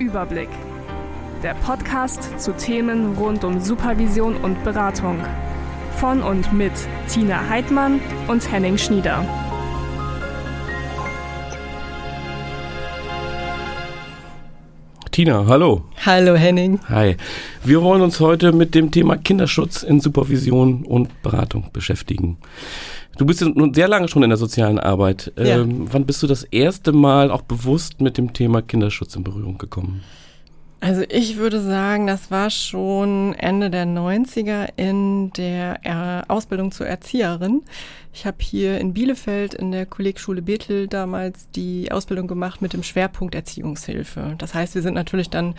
Überblick. Der Podcast zu Themen rund um Supervision und Beratung. Von und mit Tina Heidmann und Henning Schnieder. Tina, hallo. Hallo Henning. Hi. Wir wollen uns heute mit dem Thema Kinderschutz in Supervision und Beratung beschäftigen. Du bist nun sehr lange schon in der sozialen Arbeit. Ja. Ähm, wann bist du das erste Mal auch bewusst mit dem Thema Kinderschutz in Berührung gekommen? Also ich würde sagen, das war schon Ende der 90er in der Ausbildung zur Erzieherin. Ich habe hier in Bielefeld in der Kollegschule Bethel damals die Ausbildung gemacht mit dem Schwerpunkt Erziehungshilfe. Das heißt, wir sind natürlich dann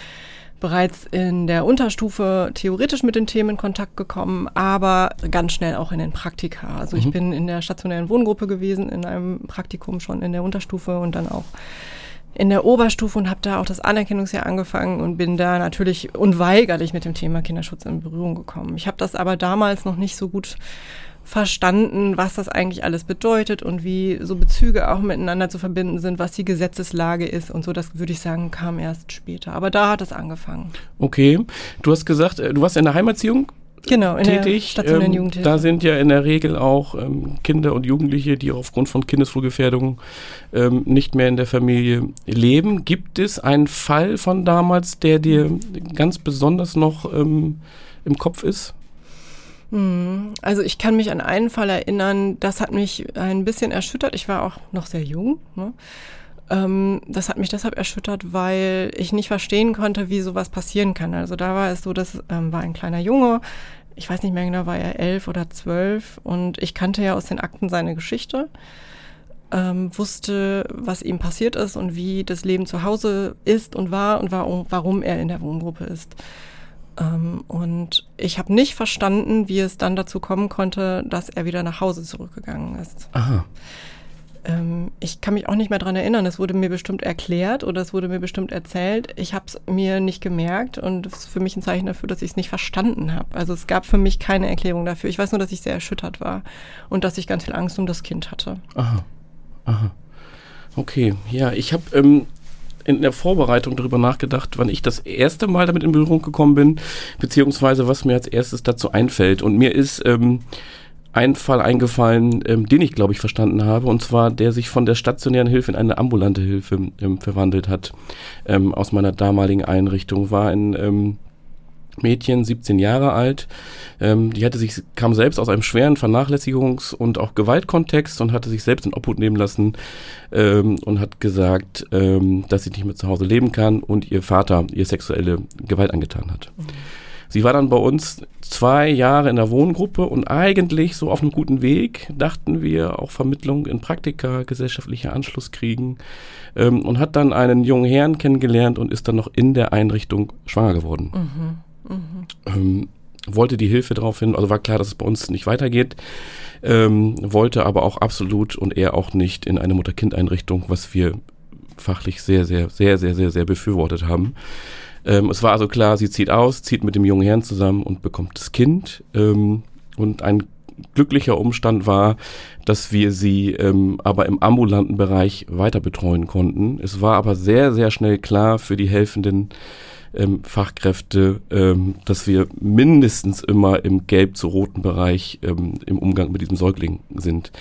bereits in der Unterstufe theoretisch mit den Themen in Kontakt gekommen, aber ganz schnell auch in den Praktika. Also ich Mhm. bin in der stationären Wohngruppe gewesen, in einem Praktikum schon in der Unterstufe und dann auch in der Oberstufe und habe da auch das Anerkennungsjahr angefangen und bin da natürlich unweigerlich mit dem Thema Kinderschutz in Berührung gekommen. Ich habe das aber damals noch nicht so gut verstanden, was das eigentlich alles bedeutet und wie so Bezüge auch miteinander zu verbinden sind, was die Gesetzeslage ist und so. Das würde ich sagen, kam erst später. Aber da hat es angefangen. Okay. Du hast gesagt, äh, du warst in der Heimerziehung Genau, in der tätig. stationären Ähm, Jugendhilfe. da sind ja in der Regel auch ähm, Kinder und Jugendliche, die aufgrund von Kindeswohlgefährdung ähm, nicht mehr in der Familie leben. Gibt es einen Fall von damals, der dir ganz besonders noch ähm, im Kopf ist? Hm, Also ich kann mich an einen Fall erinnern, das hat mich ein bisschen erschüttert. Ich war auch noch sehr jung. Ne? Ähm, das hat mich deshalb erschüttert, weil ich nicht verstehen konnte, wie sowas passieren kann. Also da war es so, das ähm, war ein kleiner Junge. Ich weiß nicht mehr genau, war er elf oder zwölf und ich kannte ja aus den Akten seine Geschichte. Ähm, wusste, was ihm passiert ist und wie das Leben zu Hause ist und war und warum er in der Wohngruppe ist. Ähm, und ich habe nicht verstanden, wie es dann dazu kommen konnte, dass er wieder nach Hause zurückgegangen ist. Aha. Ähm, ich kann mich auch nicht mehr dran erinnern. Es wurde mir bestimmt erklärt oder es wurde mir bestimmt erzählt. Ich habe es mir nicht gemerkt und das ist für mich ein Zeichen dafür, dass ich es nicht verstanden habe. Also es gab für mich keine Erklärung dafür. Ich weiß nur, dass ich sehr erschüttert war und dass ich ganz viel Angst um das Kind hatte. Aha. Aha. Okay, ja, ich habe ähm, in der Vorbereitung darüber nachgedacht, wann ich das erste Mal damit in Berührung gekommen bin, beziehungsweise was mir als erstes dazu einfällt. Und mir ist ähm, ein Fall eingefallen, ähm, den ich, glaube ich, verstanden habe, und zwar der sich von der stationären Hilfe in eine ambulante Hilfe ähm, verwandelt hat. Ähm, aus meiner damaligen Einrichtung war ein ähm, Mädchen, 17 Jahre alt. Ähm, die hatte sich, kam selbst aus einem schweren Vernachlässigungs- und auch Gewaltkontext und hatte sich selbst in Obhut nehmen lassen ähm, und hat gesagt, ähm, dass sie nicht mehr zu Hause leben kann und ihr Vater ihr sexuelle Gewalt angetan hat. Sie war dann bei uns zwei Jahre in der Wohngruppe und eigentlich so auf einem guten Weg, dachten wir, auch Vermittlung in Praktika, gesellschaftlicher Anschluss kriegen ähm, und hat dann einen jungen Herrn kennengelernt und ist dann noch in der Einrichtung schwanger geworden. Ähm, wollte die Hilfe darauf hin, also war klar, dass es bei uns nicht weitergeht, ähm, wollte aber auch absolut und er auch nicht in eine Mutter-Kind-Einrichtung, was wir fachlich sehr, sehr, sehr, sehr, sehr, sehr befürwortet haben. Ähm, es war also klar, sie zieht aus, zieht mit dem jungen Herrn zusammen und bekommt das Kind. Ähm, und ein glücklicher Umstand war, dass wir sie ähm, aber im ambulanten Bereich weiter betreuen konnten. Es war aber sehr, sehr schnell klar für die helfenden ähm, Fachkräfte, ähm, dass wir mindestens immer im gelb zu roten Bereich ähm, im Umgang mit diesem Säugling sind.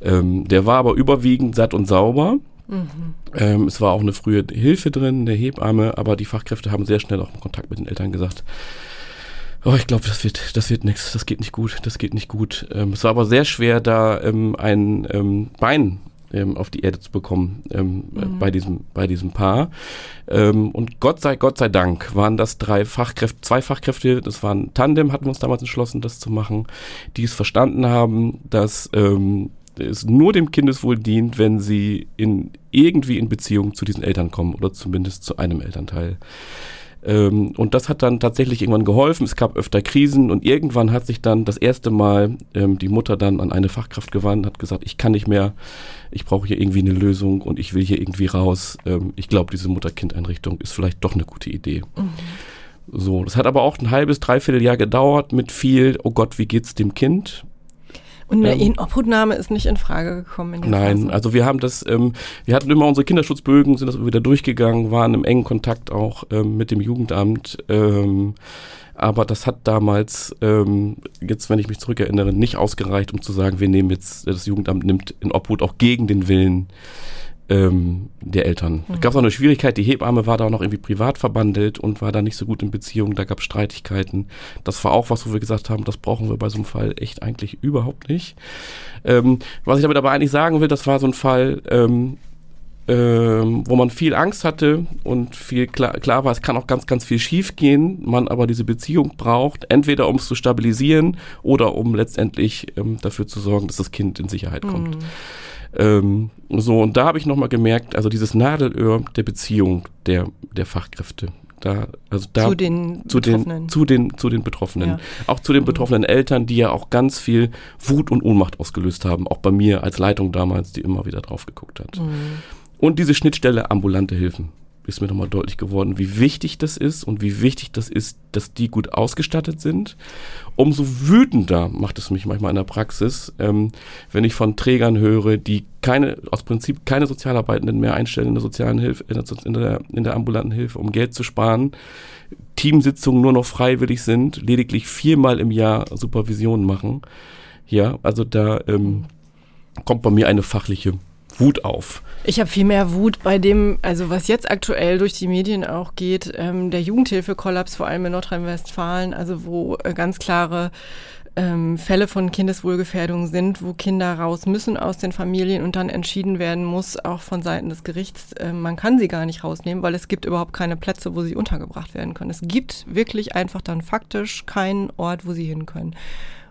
Ähm, der war aber überwiegend satt und sauber. Ähm, es war auch eine frühe Hilfe drin, eine Hebamme, aber die Fachkräfte haben sehr schnell auch im Kontakt mit den Eltern gesagt, oh, ich glaube, das wird, das wird nichts, das geht nicht gut, das geht nicht gut. Ähm, es war aber sehr schwer, da ähm, ein ähm, Bein ähm, auf die Erde zu bekommen ähm, äh, bei diesem bei diesem Paar. Ähm, und Gott sei Gott sei Dank waren das drei Fachkräfte, zwei Fachkräfte, das waren Tandem, hatten wir uns damals entschlossen, das zu machen, die es verstanden haben, dass ähm, es nur dem Kindeswohl dient, wenn sie in irgendwie in Beziehung zu diesen Eltern kommen oder zumindest zu einem Elternteil. Ähm, und das hat dann tatsächlich irgendwann geholfen. Es gab öfter Krisen und irgendwann hat sich dann das erste Mal ähm, die Mutter dann an eine Fachkraft gewandt, hat gesagt, ich kann nicht mehr, ich brauche hier irgendwie eine Lösung und ich will hier irgendwie raus. Ähm, ich glaube, diese Mutter-Kind-Einrichtung ist vielleicht doch eine gute Idee. So, das hat aber auch ein halbes, dreiviertel Jahr gedauert mit viel, oh Gott, wie geht's dem Kind? Und eine ähm, Inobhutnahme ist nicht in Frage gekommen. In nein, Phase. also wir haben das, ähm, wir hatten immer unsere Kinderschutzbögen, sind das wieder durchgegangen, waren im engen Kontakt auch ähm, mit dem Jugendamt. Ähm, aber das hat damals, ähm, jetzt wenn ich mich zurückerinnere, nicht ausgereicht, um zu sagen, wir nehmen jetzt, das Jugendamt nimmt in Obhut auch gegen den Willen ähm, der Eltern. Mhm. gab es auch eine Schwierigkeit, die Hebamme war da auch noch irgendwie privat verbandelt und war da nicht so gut in Beziehung, da gab es Streitigkeiten. Das war auch was, wo wir gesagt haben, das brauchen wir bei so einem Fall echt eigentlich überhaupt nicht. Ähm, was ich damit aber eigentlich sagen will, das war so ein Fall, ähm, ähm, wo man viel Angst hatte und viel klar, klar war, es kann auch ganz, ganz viel schief gehen, man aber diese Beziehung braucht, entweder um es zu stabilisieren oder um letztendlich ähm, dafür zu sorgen, dass das Kind in Sicherheit kommt. Mhm. Ähm, so, und da habe ich nochmal gemerkt, also dieses Nadelöhr der Beziehung der, der Fachkräfte. Da, also da, zu den zu Betroffenen. Den, zu den, zu den Betroffenen. Ja. Auch zu den mhm. betroffenen Eltern, die ja auch ganz viel Wut und Ohnmacht ausgelöst haben. Auch bei mir als Leitung damals, die immer wieder drauf geguckt hat. Mhm. Und diese Schnittstelle ambulante Hilfen ist mir nochmal deutlich geworden, wie wichtig das ist und wie wichtig das ist, dass die gut ausgestattet sind. Umso wütender macht es mich manchmal in der Praxis, ähm, wenn ich von Trägern höre, die keine, aus Prinzip keine Sozialarbeitenden mehr einstellen in der sozialen Hilfe, in der, in der, in der ambulanten Hilfe, um Geld zu sparen. Teamsitzungen nur noch freiwillig sind, lediglich viermal im Jahr Supervision machen. Ja, also da ähm, kommt bei mir eine fachliche Wut auf. Ich habe viel mehr Wut bei dem, also was jetzt aktuell durch die Medien auch geht, ähm, der Jugendhilfekollaps, vor allem in Nordrhein-Westfalen, also wo äh, ganz klare ähm, Fälle von Kindeswohlgefährdung sind, wo Kinder raus müssen aus den Familien und dann entschieden werden muss, auch von Seiten des Gerichts, äh, man kann sie gar nicht rausnehmen, weil es gibt überhaupt keine Plätze, wo sie untergebracht werden können. Es gibt wirklich einfach dann faktisch keinen Ort, wo sie hin können.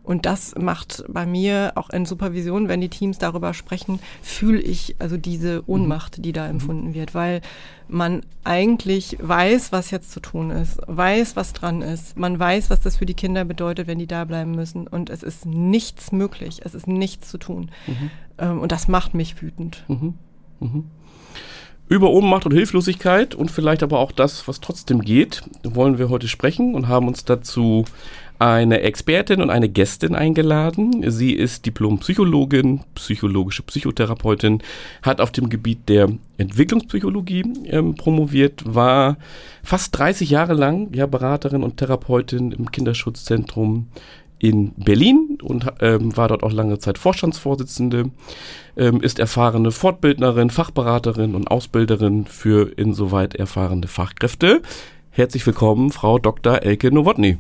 Und das macht bei mir auch in Supervision, wenn die Teams darüber sprechen, fühle ich also diese Ohnmacht, die da mhm. empfunden wird, weil man eigentlich weiß, was jetzt zu tun ist, weiß, was dran ist. Man weiß, was das für die Kinder bedeutet, wenn die da bleiben müssen. Und es ist nichts möglich. Es ist nichts zu tun. Mhm. Ähm, und das macht mich wütend. Mhm. Mhm. Über Ohnmacht und Hilflosigkeit und vielleicht aber auch das, was trotzdem geht, wollen wir heute sprechen und haben uns dazu eine Expertin und eine Gästin eingeladen. Sie ist Diplompsychologin, psychologische Psychotherapeutin, hat auf dem Gebiet der Entwicklungspsychologie ähm, promoviert, war fast 30 Jahre lang ja, Beraterin und Therapeutin im Kinderschutzzentrum in Berlin und ähm, war dort auch lange Zeit Vorstandsvorsitzende, ähm, ist erfahrene Fortbildnerin, Fachberaterin und Ausbilderin für insoweit erfahrene Fachkräfte. Herzlich willkommen, Frau Dr. Elke Nowotny.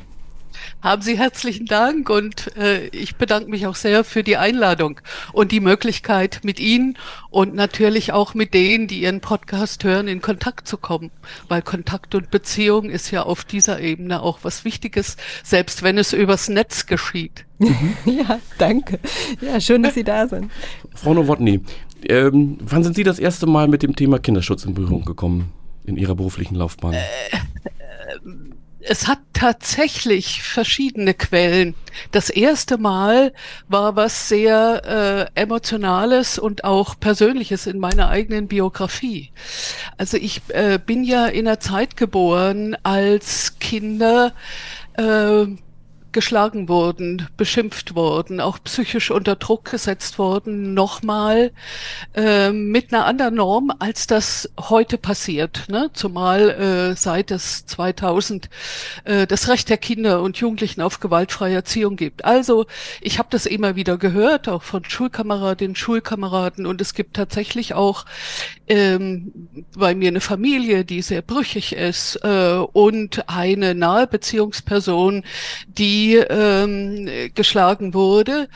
Haben Sie herzlichen Dank und äh, ich bedanke mich auch sehr für die Einladung und die Möglichkeit, mit Ihnen und natürlich auch mit denen, die Ihren Podcast hören, in Kontakt zu kommen. Weil Kontakt und Beziehung ist ja auf dieser Ebene auch was Wichtiges, selbst wenn es übers Netz geschieht. ja, danke. Ja, schön, dass Sie da sind. Frau Nowotny, ähm, wann sind Sie das erste Mal mit dem Thema Kinderschutz in Berührung gekommen in Ihrer beruflichen Laufbahn? Äh, äh, es hat tatsächlich verschiedene Quellen. Das erste Mal war was sehr äh, emotionales und auch persönliches in meiner eigenen Biografie. Also ich äh, bin ja in einer Zeit geboren, als Kinder äh, geschlagen wurden, beschimpft wurden, auch psychisch unter Druck gesetzt wurden, nochmal äh, mit einer anderen Norm, als das heute passiert. Ne? Zumal äh, seit es 2000 äh, das Recht der Kinder und Jugendlichen auf gewaltfreie Erziehung gibt. Also ich habe das immer wieder gehört, auch von Schulkameradinnen, Schulkameraden und es gibt tatsächlich auch ähm, bei mir eine Familie, die sehr brüchig ist äh, und eine nahe Beziehungsperson, die ähm, geschlagen wurde.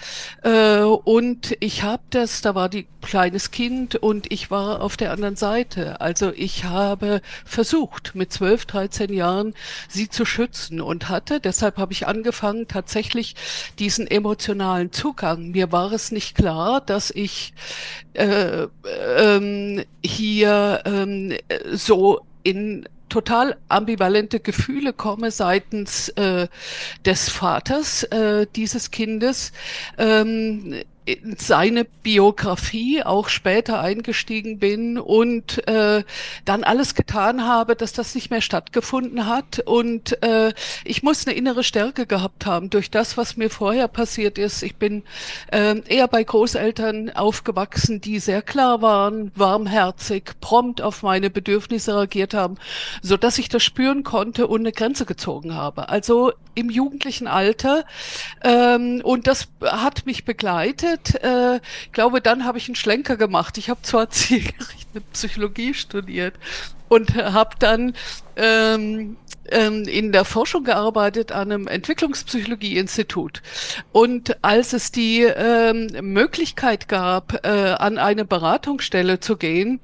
Äh, und ich habe das, da war die kleines Kind und ich war auf der anderen Seite. Also ich habe versucht, mit 12, 13 Jahren sie zu schützen und hatte, deshalb habe ich angefangen, tatsächlich diesen emotionalen Zugang. Mir war es nicht klar, dass ich äh, ähm, hier ähm, so in total ambivalente Gefühle komme seitens äh, des Vaters äh, dieses Kindes. Ähm, in seine Biografie auch später eingestiegen bin und äh, dann alles getan habe, dass das nicht mehr stattgefunden hat. Und äh, ich muss eine innere Stärke gehabt haben durch das, was mir vorher passiert ist. Ich bin äh, eher bei Großeltern aufgewachsen, die sehr klar waren, warmherzig, prompt auf meine Bedürfnisse reagiert haben, so dass ich das spüren konnte und eine Grenze gezogen habe. Also im jugendlichen Alter. Ähm, und das hat mich begleitet. Äh, ich glaube, dann habe ich einen Schlenker gemacht. Ich habe zwar zielgerichtete Psychologie studiert und habe dann ähm, ähm, in der Forschung gearbeitet an einem Entwicklungspsychologie-Institut. Und als es die ähm, Möglichkeit gab, äh, an eine Beratungsstelle zu gehen,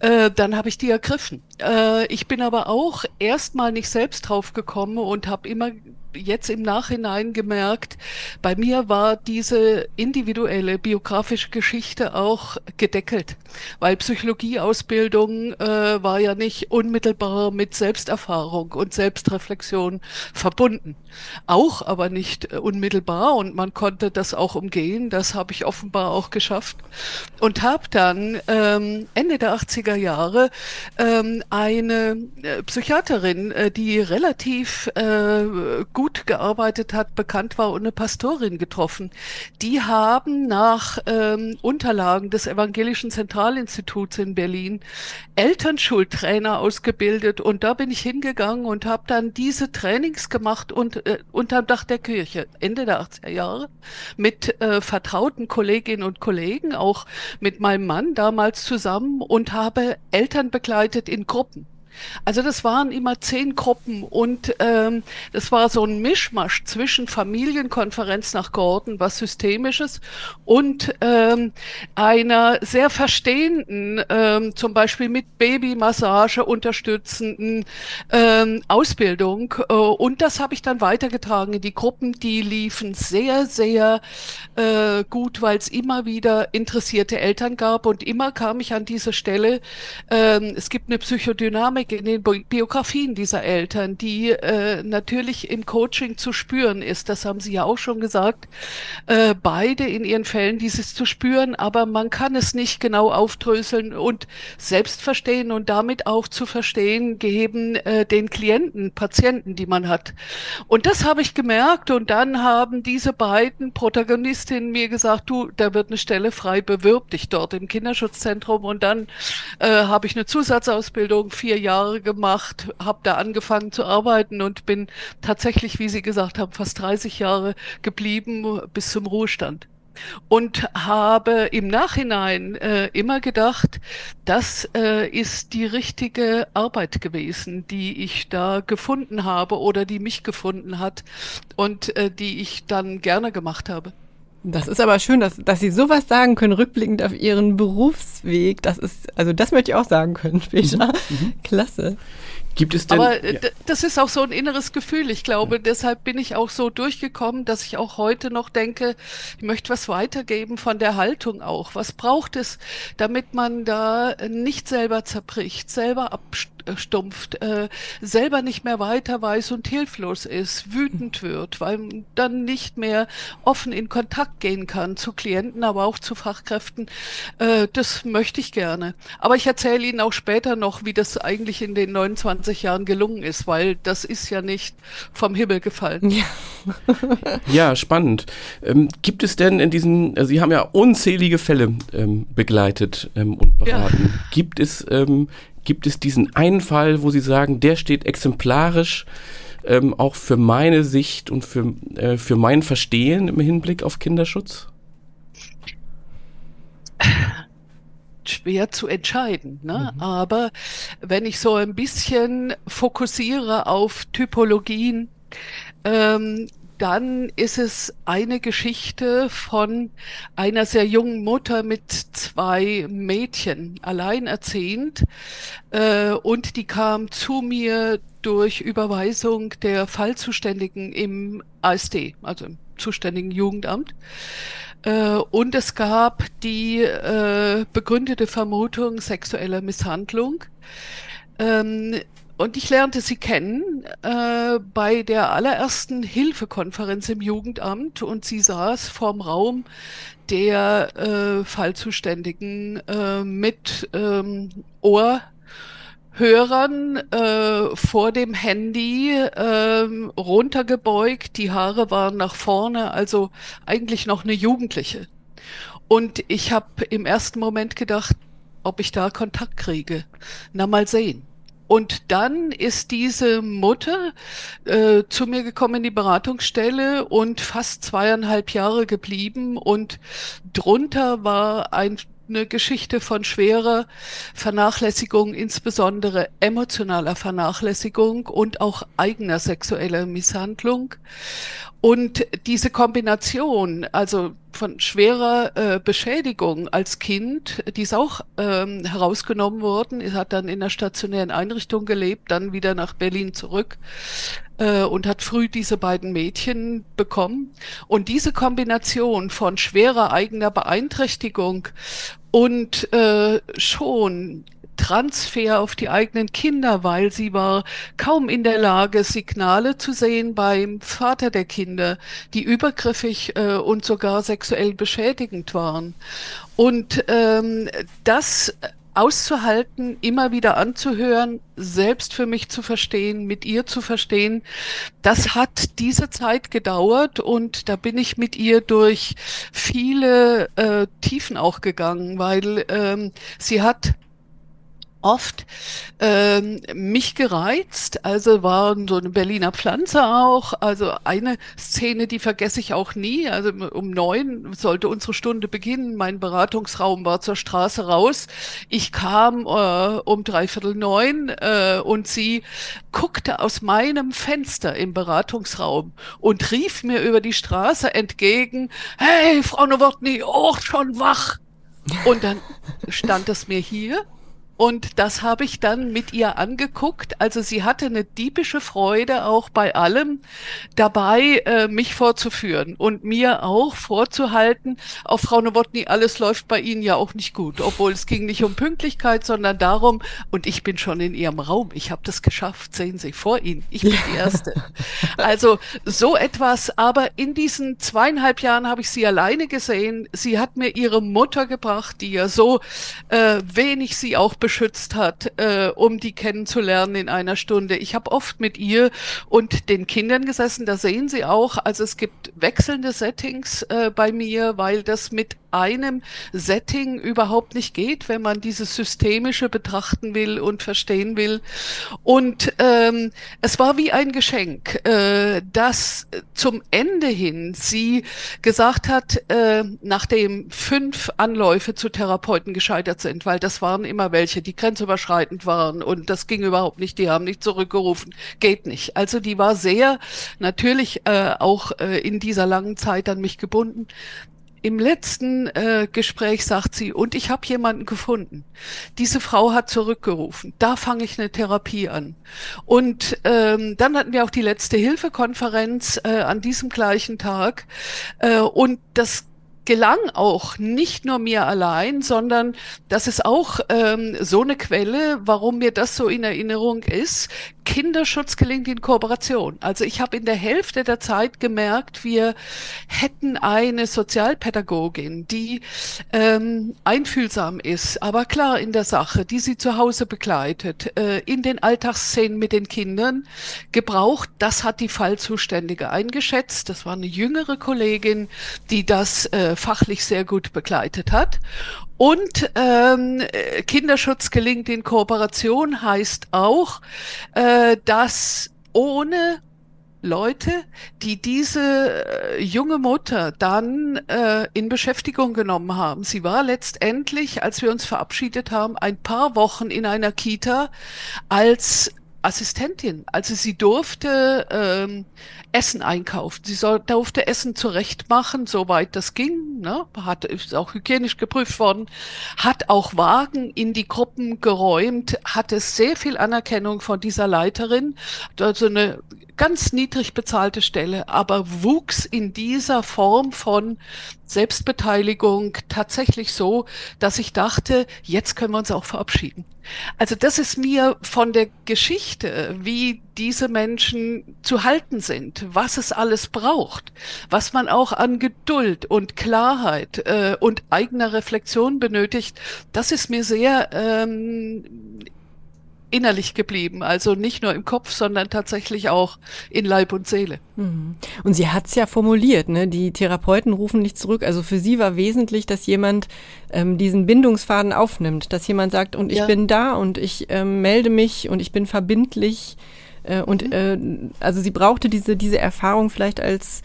äh, dann habe ich die ergriffen. Äh, ich bin aber auch erstmal nicht selbst drauf gekommen und habe immer jetzt im Nachhinein gemerkt, bei mir war diese individuelle biografische Geschichte auch gedeckelt, weil Psychologieausbildung äh, war ja nicht unmittelbar mit Selbsterfahrung und Selbstreflexion verbunden. Auch aber nicht äh, unmittelbar und man konnte das auch umgehen. Das habe ich offenbar auch geschafft und habe dann ähm, Ende der 80er Jahre ähm, eine äh, Psychiaterin, äh, die relativ äh, gut gearbeitet hat, bekannt war und eine Pastorin getroffen. Die haben nach ähm, Unterlagen des Evangelischen Zentralinstituts in Berlin Elternschultrainer ausgebildet und da bin ich hingegangen und habe dann diese Trainings gemacht und äh, unterm Dach der Kirche Ende der 80er Jahre mit äh, vertrauten Kolleginnen und Kollegen, auch mit meinem Mann damals zusammen und habe Eltern begleitet in Gruppen. Also das waren immer zehn Gruppen und ähm, das war so ein Mischmasch zwischen Familienkonferenz nach Gordon, was Systemisches, und ähm, einer sehr verstehenden, ähm, zum Beispiel mit Babymassage unterstützenden ähm, Ausbildung. Äh, und das habe ich dann weitergetragen in die Gruppen, die liefen sehr, sehr äh, gut, weil es immer wieder interessierte Eltern gab und immer kam ich an diese Stelle. Ähm, es gibt eine Psychodynamik Dynamik in den Biografien dieser Eltern, die äh, natürlich im Coaching zu spüren ist. Das haben Sie ja auch schon gesagt. Äh, beide in ihren Fällen dieses zu spüren, aber man kann es nicht genau aufdröseln und selbst verstehen und damit auch zu verstehen geben äh, den Klienten, Patienten, die man hat. Und das habe ich gemerkt und dann haben diese beiden Protagonistinnen mir gesagt, du, da wird eine Stelle frei, bewirb dich dort im Kinderschutzzentrum und dann äh, habe ich eine Zusatzausbildung, vier Jahre Jahre gemacht, habe da angefangen zu arbeiten und bin tatsächlich, wie Sie gesagt haben, fast 30 Jahre geblieben bis zum Ruhestand und habe im Nachhinein äh, immer gedacht, das äh, ist die richtige Arbeit gewesen, die ich da gefunden habe oder die mich gefunden hat und äh, die ich dann gerne gemacht habe. Das ist aber schön, dass, dass Sie sowas sagen können, rückblickend auf Ihren Berufsweg. Das ist, also das möchte ich auch sagen können später. Mhm. Klasse. Gibt es denn, Aber ja. das ist auch so ein inneres Gefühl. Ich glaube, ja. deshalb bin ich auch so durchgekommen, dass ich auch heute noch denke, ich möchte was weitergeben von der Haltung auch. Was braucht es, damit man da nicht selber zerbricht, selber abstimmt? Abstumpft, äh, selber nicht mehr weiter weiß und hilflos ist, wütend wird, weil man dann nicht mehr offen in Kontakt gehen kann zu Klienten, aber auch zu Fachkräften. Äh, das möchte ich gerne. Aber ich erzähle Ihnen auch später noch, wie das eigentlich in den 29 Jahren gelungen ist, weil das ist ja nicht vom Himmel gefallen. Ja, ja spannend. Ähm, gibt es denn in diesen, also Sie haben ja unzählige Fälle ähm, begleitet ähm, und beraten. Ja. Gibt es ähm, Gibt es diesen einen Fall, wo Sie sagen, der steht exemplarisch ähm, auch für meine Sicht und für, äh, für mein Verstehen im Hinblick auf Kinderschutz? schwer zu entscheiden. Ne? Mhm. Aber wenn ich so ein bisschen fokussiere auf Typologien, ähm, dann ist es eine Geschichte von einer sehr jungen Mutter mit zwei Mädchen, alleinerziehend. Äh, und die kam zu mir durch Überweisung der Fallzuständigen im ASD, also im zuständigen Jugendamt. Äh, und es gab die äh, begründete Vermutung sexueller Misshandlung. Ähm, und ich lernte sie kennen äh, bei der allerersten Hilfekonferenz im Jugendamt und sie saß vorm Raum der äh, Fallzuständigen äh, mit ähm, Ohrhörern äh, vor dem Handy äh, runtergebeugt, die Haare waren nach vorne, also eigentlich noch eine Jugendliche. Und ich habe im ersten Moment gedacht, ob ich da Kontakt kriege. Na mal sehen. Und dann ist diese Mutter äh, zu mir gekommen in die Beratungsstelle und fast zweieinhalb Jahre geblieben. Und drunter war ein eine Geschichte von schwerer Vernachlässigung, insbesondere emotionaler Vernachlässigung und auch eigener sexueller Misshandlung. Und diese Kombination, also von schwerer äh, Beschädigung als Kind, die ist auch ähm, herausgenommen worden. Er hat dann in einer stationären Einrichtung gelebt, dann wieder nach Berlin zurück äh, und hat früh diese beiden Mädchen bekommen. Und diese Kombination von schwerer eigener Beeinträchtigung und äh, schon Transfer auf die eigenen Kinder, weil sie war kaum in der Lage, Signale zu sehen beim Vater der Kinder, die übergriffig äh, und sogar sexuell beschädigend waren. Und ähm, das auszuhalten, immer wieder anzuhören, selbst für mich zu verstehen, mit ihr zu verstehen. Das hat diese Zeit gedauert und da bin ich mit ihr durch viele äh, Tiefen auch gegangen, weil ähm, sie hat oft ähm, mich gereizt. Also war so eine Berliner Pflanze auch. Also eine Szene, die vergesse ich auch nie. Also um neun sollte unsere Stunde beginnen. Mein Beratungsraum war zur Straße raus. Ich kam äh, um dreiviertel neun äh, und sie guckte aus meinem Fenster im Beratungsraum und rief mir über die Straße entgegen, hey, Frau Nowotny, auch schon wach. Und dann stand es mir hier und das habe ich dann mit ihr angeguckt. Also sie hatte eine diebische Freude auch bei allem dabei, äh, mich vorzuführen und mir auch vorzuhalten, auf Frau Nowotny, alles läuft bei Ihnen ja auch nicht gut. Obwohl es ging nicht um Pünktlichkeit, sondern darum, und ich bin schon in Ihrem Raum, ich habe das geschafft, sehen Sie vor Ihnen, ich bin die Erste. Also so etwas, aber in diesen zweieinhalb Jahren habe ich sie alleine gesehen. Sie hat mir ihre Mutter gebracht, die ja so äh, wenig sie auch beschützt hat, äh, um die kennenzulernen in einer Stunde. Ich habe oft mit ihr und den Kindern gesessen, da sehen Sie auch, also es gibt wechselnde Settings äh, bei mir, weil das mit einem Setting überhaupt nicht geht, wenn man dieses Systemische betrachten will und verstehen will. Und ähm, es war wie ein Geschenk, äh, dass zum Ende hin sie gesagt hat, äh, nachdem fünf Anläufe zu Therapeuten gescheitert sind, weil das waren immer welche, die grenzüberschreitend waren und das ging überhaupt nicht, die haben nicht zurückgerufen, geht nicht. Also die war sehr natürlich äh, auch äh, in dieser langen Zeit an mich gebunden im letzten äh, Gespräch sagt sie, und ich habe jemanden gefunden. Diese Frau hat zurückgerufen. Da fange ich eine Therapie an. Und ähm, dann hatten wir auch die letzte Hilfekonferenz äh, an diesem gleichen Tag. Äh, und das gelang auch nicht nur mir allein, sondern das ist auch ähm, so eine Quelle, warum mir das so in Erinnerung ist. Kinderschutz gelingt in Kooperation. Also ich habe in der Hälfte der Zeit gemerkt, wir hätten eine Sozialpädagogin, die ähm, einfühlsam ist, aber klar in der Sache, die sie zu Hause begleitet, äh, in den Alltagsszenen mit den Kindern gebraucht. Das hat die Fallzuständige eingeschätzt. Das war eine jüngere Kollegin, die das äh, fachlich sehr gut begleitet hat. Und ähm, Kinderschutz gelingt in Kooperation heißt auch, äh, dass ohne Leute, die diese äh, junge Mutter dann äh, in Beschäftigung genommen haben. Sie war letztendlich, als wir uns verabschiedet haben, ein paar Wochen in einer Kita als Assistentin. Also sie durfte ähm, Essen einkaufen. Sie soll, durfte Essen zurechtmachen, soweit das ging. Ne? Hat, ist auch hygienisch geprüft worden. Hat auch Wagen in die Gruppen geräumt. Hatte sehr viel Anerkennung von dieser Leiterin. Also eine ganz niedrig bezahlte Stelle, aber wuchs in dieser Form von Selbstbeteiligung tatsächlich so, dass ich dachte, jetzt können wir uns auch verabschieden. Also das ist mir von der Geschichte, wie diese Menschen zu halten sind, was es alles braucht, was man auch an Geduld und Klarheit äh, und eigener Reflexion benötigt, das ist mir sehr ähm, innerlich geblieben. Also nicht nur im Kopf, sondern tatsächlich auch in Leib und Seele. Mhm. Und sie hat es ja formuliert, ne? die Therapeuten rufen nicht zurück. Also für sie war wesentlich, dass jemand ähm, diesen Bindungsfaden aufnimmt, dass jemand sagt, und ich ja. bin da und ich ähm, melde mich und ich bin verbindlich. Äh, und mhm. äh, also sie brauchte diese, diese Erfahrung vielleicht als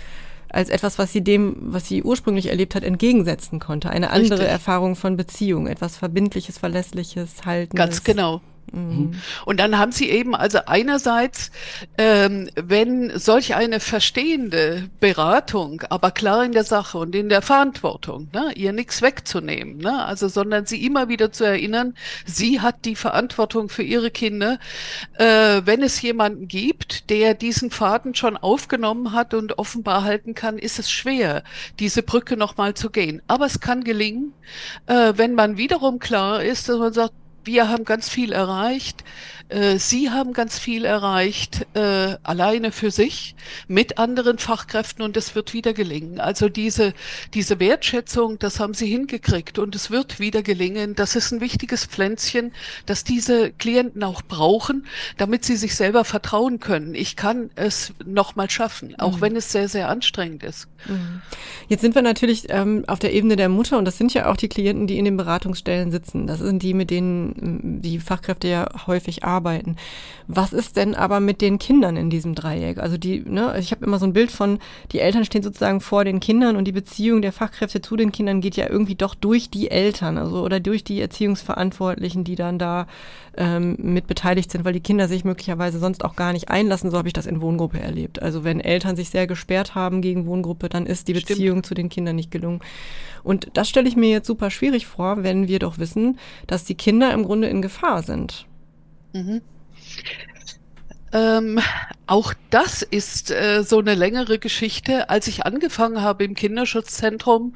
als etwas, was sie dem, was sie ursprünglich erlebt hat, entgegensetzen konnte. Eine andere Richtig. Erfahrung von Beziehung, etwas Verbindliches, Verlässliches, Haltendes. Ganz genau. Mhm. Und dann haben sie eben also einerseits, ähm, wenn solch eine verstehende Beratung, aber klar in der Sache und in der Verantwortung, ne, ihr nichts wegzunehmen, ne, also sondern sie immer wieder zu erinnern, sie hat die Verantwortung für ihre Kinder. Äh, wenn es jemanden gibt, der diesen Faden schon aufgenommen hat und offenbar halten kann, ist es schwer, diese Brücke nochmal zu gehen. Aber es kann gelingen, äh, wenn man wiederum klar ist, dass man sagt, wir haben ganz viel erreicht. Äh, Sie haben ganz viel erreicht, äh, alleine für sich, mit anderen Fachkräften und es wird wieder gelingen. Also diese, diese Wertschätzung, das haben Sie hingekriegt und es wird wieder gelingen. Das ist ein wichtiges Pflänzchen, das diese Klienten auch brauchen, damit sie sich selber vertrauen können. Ich kann es nochmal schaffen, auch mhm. wenn es sehr, sehr anstrengend ist. Mhm. Jetzt sind wir natürlich ähm, auf der Ebene der Mutter und das sind ja auch die Klienten, die in den Beratungsstellen sitzen. Das sind die, mit denen die Fachkräfte ja häufig arbeiten arbeiten. Was ist denn aber mit den Kindern in diesem Dreieck? Also die, ne, ich habe immer so ein Bild von, die Eltern stehen sozusagen vor den Kindern und die Beziehung der Fachkräfte zu den Kindern geht ja irgendwie doch durch die Eltern, also oder durch die Erziehungsverantwortlichen, die dann da ähm, mit beteiligt sind, weil die Kinder sich möglicherweise sonst auch gar nicht einlassen. So habe ich das in Wohngruppe erlebt. Also wenn Eltern sich sehr gesperrt haben gegen Wohngruppe, dann ist die Beziehung Stimmt. zu den Kindern nicht gelungen. Und das stelle ich mir jetzt super schwierig vor, wenn wir doch wissen, dass die Kinder im Grunde in Gefahr sind. Mhm. Ähm, auch das ist äh, so eine längere Geschichte. Als ich angefangen habe im Kinderschutzzentrum,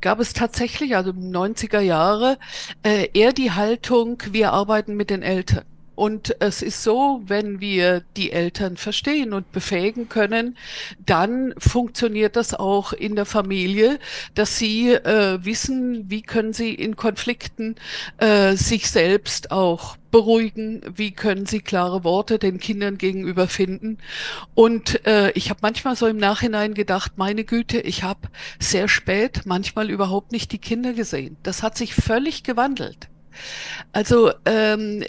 gab es tatsächlich, also 90er Jahre, äh, eher die Haltung, wir arbeiten mit den Eltern. Und es ist so, wenn wir die Eltern verstehen und befähigen können, dann funktioniert das auch in der Familie, dass sie äh, wissen, wie können sie in Konflikten äh, sich selbst auch beruhigen, wie können sie klare Worte den Kindern gegenüber finden. Und äh, ich habe manchmal so im Nachhinein gedacht, meine Güte, ich habe sehr spät manchmal überhaupt nicht die Kinder gesehen. Das hat sich völlig gewandelt. Also ähm,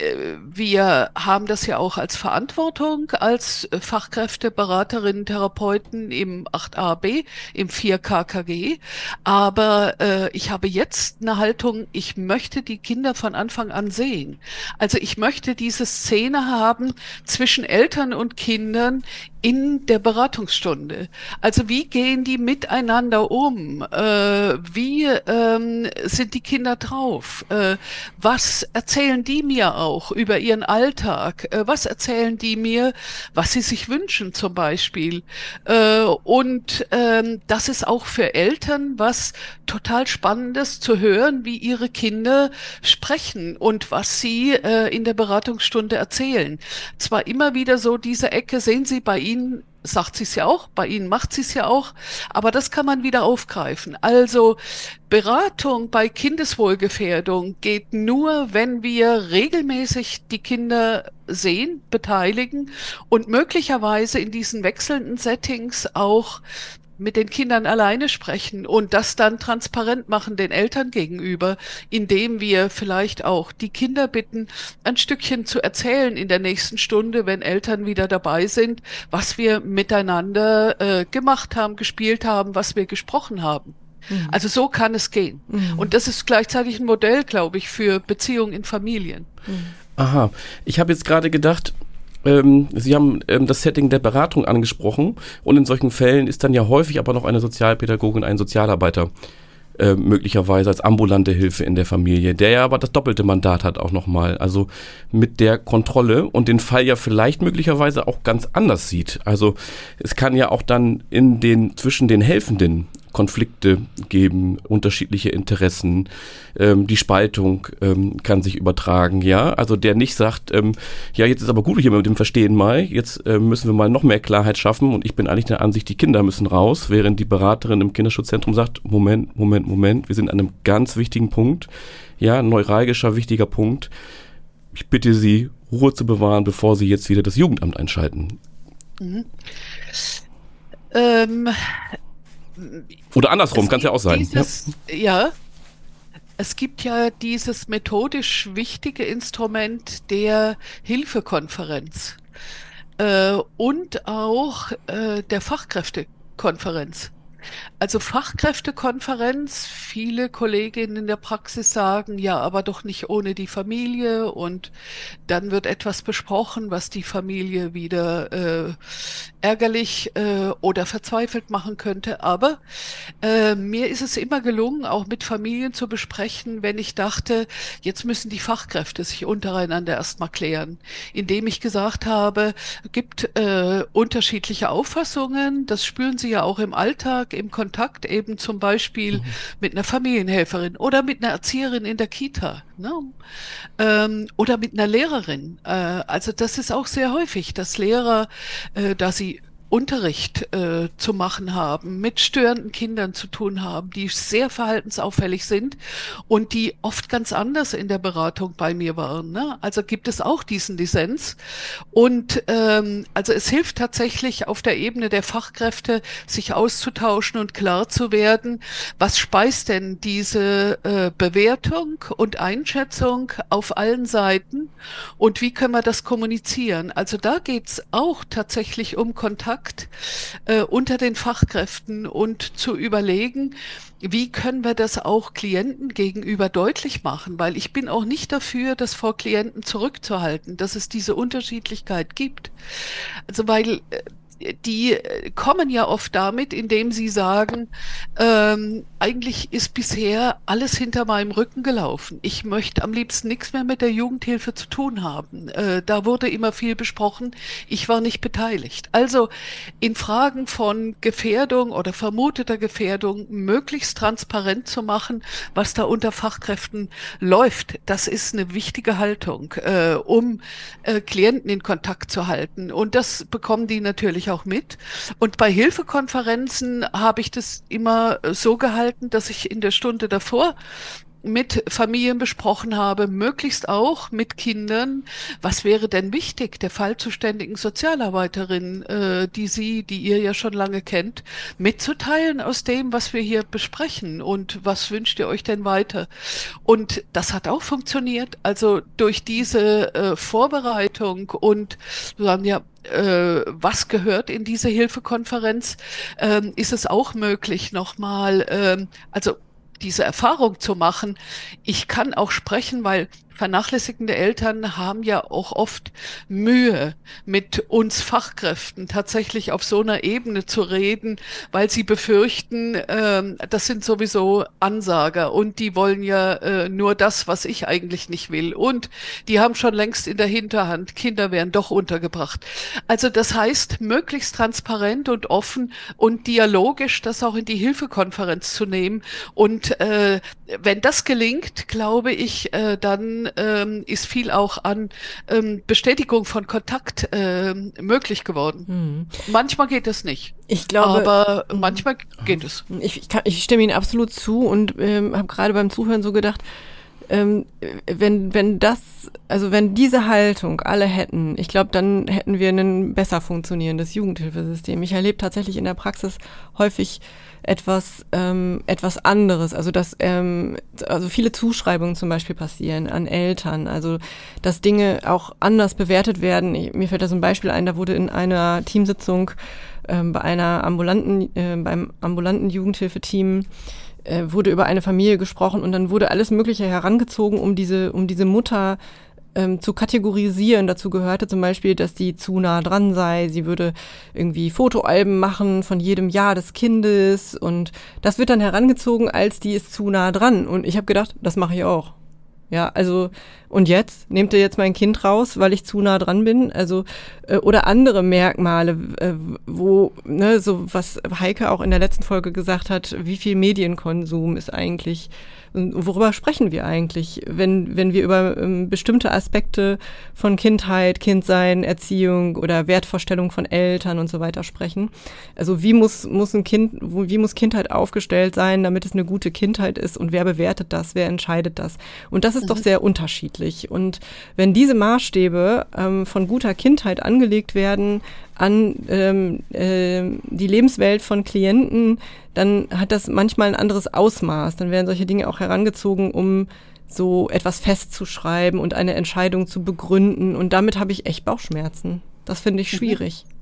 wir haben das ja auch als Verantwortung als Fachkräfte, Beraterinnen, Therapeuten im 8ab, im 4KKG. Aber äh, ich habe jetzt eine Haltung, ich möchte die Kinder von Anfang an sehen. Also ich möchte diese Szene haben zwischen Eltern und Kindern in der Beratungsstunde. Also wie gehen die miteinander um? Äh, wie ähm, sind die Kinder drauf? Äh, was erzählen die mir auch über ihren Alltag? Äh, was erzählen die mir, was sie sich wünschen zum Beispiel? Äh, und ähm, das ist auch für Eltern was total Spannendes zu hören, wie ihre Kinder sprechen und was sie äh, in der Beratungsstunde erzählen. Zwar immer wieder so diese Ecke, sehen Sie bei Ihnen sagt sie es ja auch, bei Ihnen macht sie es ja auch, aber das kann man wieder aufgreifen. Also Beratung bei Kindeswohlgefährdung geht nur, wenn wir regelmäßig die Kinder sehen, beteiligen und möglicherweise in diesen wechselnden Settings auch mit den Kindern alleine sprechen und das dann transparent machen den Eltern gegenüber, indem wir vielleicht auch die Kinder bitten, ein Stückchen zu erzählen in der nächsten Stunde, wenn Eltern wieder dabei sind, was wir miteinander äh, gemacht haben, gespielt haben, was wir gesprochen haben. Mhm. Also so kann es gehen. Mhm. Und das ist gleichzeitig ein Modell, glaube ich, für Beziehungen in Familien. Mhm. Aha, ich habe jetzt gerade gedacht, ähm, Sie haben ähm, das Setting der Beratung angesprochen und in solchen Fällen ist dann ja häufig aber noch eine Sozialpädagogin, ein Sozialarbeiter äh, möglicherweise als ambulante Hilfe in der Familie, der ja aber das doppelte Mandat hat auch nochmal. Also mit der Kontrolle und den Fall ja vielleicht möglicherweise auch ganz anders sieht. Also es kann ja auch dann in den, zwischen den Helfenden Konflikte geben, unterschiedliche Interessen, ähm, die Spaltung ähm, kann sich übertragen, ja. Also der nicht sagt, ähm, ja, jetzt ist aber gut hier mit dem Verstehen mal, jetzt äh, müssen wir mal noch mehr Klarheit schaffen und ich bin eigentlich der Ansicht, die Kinder müssen raus, während die Beraterin im Kinderschutzzentrum sagt, Moment, Moment, Moment, wir sind an einem ganz wichtigen Punkt, ja, neuralgischer, wichtiger Punkt. Ich bitte Sie, Ruhe zu bewahren, bevor Sie jetzt wieder das Jugendamt einschalten. Mhm. Ähm, oder andersrum, kann es ja auch sein. Dieses, ja. ja. Es gibt ja dieses methodisch wichtige Instrument der Hilfekonferenz äh, und auch äh, der Fachkräftekonferenz. Also Fachkräftekonferenz, viele Kolleginnen in der Praxis sagen, ja, aber doch nicht ohne die Familie. Und dann wird etwas besprochen, was die Familie wieder äh, ärgerlich äh, oder verzweifelt machen könnte. Aber äh, mir ist es immer gelungen, auch mit Familien zu besprechen, wenn ich dachte, jetzt müssen die Fachkräfte sich untereinander erstmal klären, indem ich gesagt habe, gibt äh, unterschiedliche Auffassungen, das spüren Sie ja auch im Alltag, im Kontakt eben zum Beispiel mhm. mit einer Familienhelferin oder mit einer Erzieherin in der Kita ne? ähm, oder mit einer Lehrerin. Äh, also das ist auch sehr häufig, dass Lehrer, äh, da sie Unterricht äh, zu machen haben, mit störenden Kindern zu tun haben, die sehr verhaltensauffällig sind und die oft ganz anders in der Beratung bei mir waren. Ne? Also gibt es auch diesen Dissens. Und ähm, also es hilft tatsächlich auf der Ebene der Fachkräfte, sich auszutauschen und klar zu werden, was speist denn diese äh, Bewertung und Einschätzung auf allen Seiten und wie können wir das kommunizieren. Also da geht's auch tatsächlich um Kontakt Kontakt äh, unter den Fachkräften und zu überlegen, wie können wir das auch Klienten gegenüber deutlich machen? Weil ich bin auch nicht dafür, das vor Klienten zurückzuhalten, dass es diese Unterschiedlichkeit gibt. Also weil äh, die äh, kommen ja oft damit, indem sie sagen, ähm, eigentlich ist bisher alles hinter meinem Rücken gelaufen. Ich möchte am liebsten nichts mehr mit der Jugendhilfe zu tun haben. Äh, da wurde immer viel besprochen. Ich war nicht beteiligt. Also in Fragen von Gefährdung oder vermuteter Gefährdung möglichst transparent zu machen, was da unter Fachkräften läuft, das ist eine wichtige Haltung, äh, um äh, Klienten in Kontakt zu halten. Und das bekommen die natürlich auch mit. Und bei Hilfekonferenzen habe ich das immer so gehalten, dass ich in der Stunde davor mit Familien besprochen habe, möglichst auch mit Kindern, was wäre denn wichtig, der fallzuständigen Sozialarbeiterin, äh, die Sie, die ihr ja schon lange kennt, mitzuteilen aus dem, was wir hier besprechen und was wünscht ihr euch denn weiter? Und das hat auch funktioniert. Also durch diese äh, Vorbereitung und sagen ja, äh, was gehört in diese Hilfekonferenz, ähm, ist es auch möglich, nochmal, ähm, also diese Erfahrung zu machen. Ich kann auch sprechen, weil vernachlässigende Eltern haben ja auch oft Mühe, mit uns Fachkräften tatsächlich auf so einer Ebene zu reden, weil sie befürchten, äh, das sind sowieso Ansager und die wollen ja äh, nur das, was ich eigentlich nicht will. Und die haben schon längst in der Hinterhand, Kinder werden doch untergebracht. Also das heißt, möglichst transparent und offen und dialogisch das auch in die Hilfekonferenz zu nehmen. Und äh, wenn das gelingt, glaube ich, äh, dann ähm, ist viel auch an ähm, Bestätigung von Kontakt ähm, möglich geworden. Mhm. Manchmal geht es nicht. Ich glaube, aber mhm. manchmal geht es. Ich, ich, kann, ich stimme Ihnen absolut zu und ähm, habe gerade beim Zuhören so gedacht, ähm, wenn, wenn das, also wenn diese Haltung alle hätten, ich glaube, dann hätten wir ein besser funktionierendes Jugendhilfesystem. Ich erlebe tatsächlich in der Praxis häufig etwas, ähm, etwas anderes. Also dass ähm, also viele Zuschreibungen zum Beispiel passieren an Eltern, also dass Dinge auch anders bewertet werden. Ich, mir fällt da so ein Beispiel ein, da wurde in einer Teamsitzung ähm, bei einer ambulanten, äh, beim ambulanten Jugendhilfeteam äh, wurde über eine Familie gesprochen und dann wurde alles Mögliche herangezogen, um diese, um diese Mutter ähm, zu kategorisieren. Dazu gehörte zum Beispiel, dass die zu nah dran sei. Sie würde irgendwie Fotoalben machen von jedem Jahr des Kindes und das wird dann herangezogen, als die ist zu nah dran. Und ich habe gedacht, das mache ich auch. Ja, also und jetzt? Nehmt ihr jetzt mein Kind raus, weil ich zu nah dran bin, also äh, oder andere Merkmale, äh, wo ne, so was Heike auch in der letzten Folge gesagt hat, wie viel Medienkonsum ist eigentlich worüber sprechen wir eigentlich, wenn, wenn wir über ähm, bestimmte Aspekte von Kindheit, Kindsein, Erziehung oder Wertvorstellung von Eltern und so weiter sprechen? Also wie muss, muss ein Kind, wie muss Kindheit aufgestellt sein, damit es eine gute Kindheit ist und wer bewertet das, wer entscheidet das? Und das ist mhm. doch sehr unterschiedlich. Und wenn diese Maßstäbe ähm, von guter Kindheit angelegt werden, an ähm, äh, die Lebenswelt von Klienten, dann hat das manchmal ein anderes Ausmaß. Dann werden solche Dinge auch herangezogen, um so etwas festzuschreiben und eine Entscheidung zu begründen. Und damit habe ich echt Bauchschmerzen. Das finde ich mhm. schwierig. Mhm.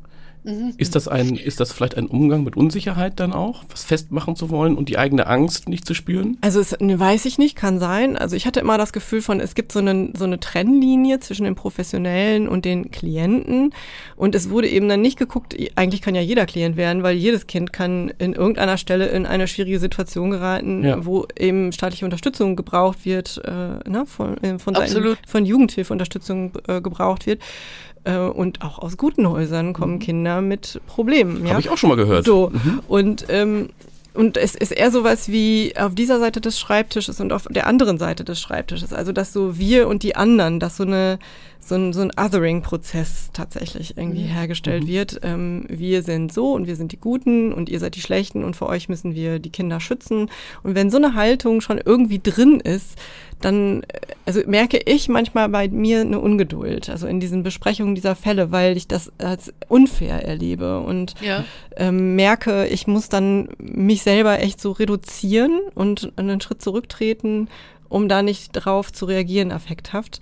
Mhm. Ist das ein, ist das vielleicht ein Umgang mit Unsicherheit dann auch, was festmachen zu wollen und die eigene Angst nicht zu spüren? Also es, ne, weiß ich nicht, kann sein. Also ich hatte immer das Gefühl von, es gibt so eine, so eine Trennlinie zwischen den Professionellen und den Klienten. Und es wurde eben dann nicht geguckt, eigentlich kann ja jeder Klient werden, weil jedes Kind kann in irgendeiner Stelle in eine schwierige Situation geraten, ja. wo eben staatliche Unterstützung gebraucht wird, äh, ne, von, äh, von, seinen, von Jugendhilfeunterstützung äh, gebraucht wird. Äh, und auch aus guten Häusern kommen mhm. Kinder mit Problemen. Ja? Habe ich auch schon mal gehört. So. Mhm. Und ähm, und es ist eher sowas wie auf dieser Seite des Schreibtisches und auf der anderen Seite des Schreibtisches. Also, dass so wir und die anderen, dass so eine, so ein, so ein Othering-Prozess tatsächlich irgendwie mhm. hergestellt mhm. wird. Ähm, wir sind so und wir sind die Guten und ihr seid die Schlechten und für euch müssen wir die Kinder schützen. Und wenn so eine Haltung schon irgendwie drin ist, dann äh, also merke ich manchmal bei mir eine Ungeduld, also in diesen Besprechungen dieser Fälle, weil ich das als unfair erlebe und ja. ähm, merke, ich muss dann mich selber echt so reduzieren und einen Schritt zurücktreten, um da nicht drauf zu reagieren, affekthaft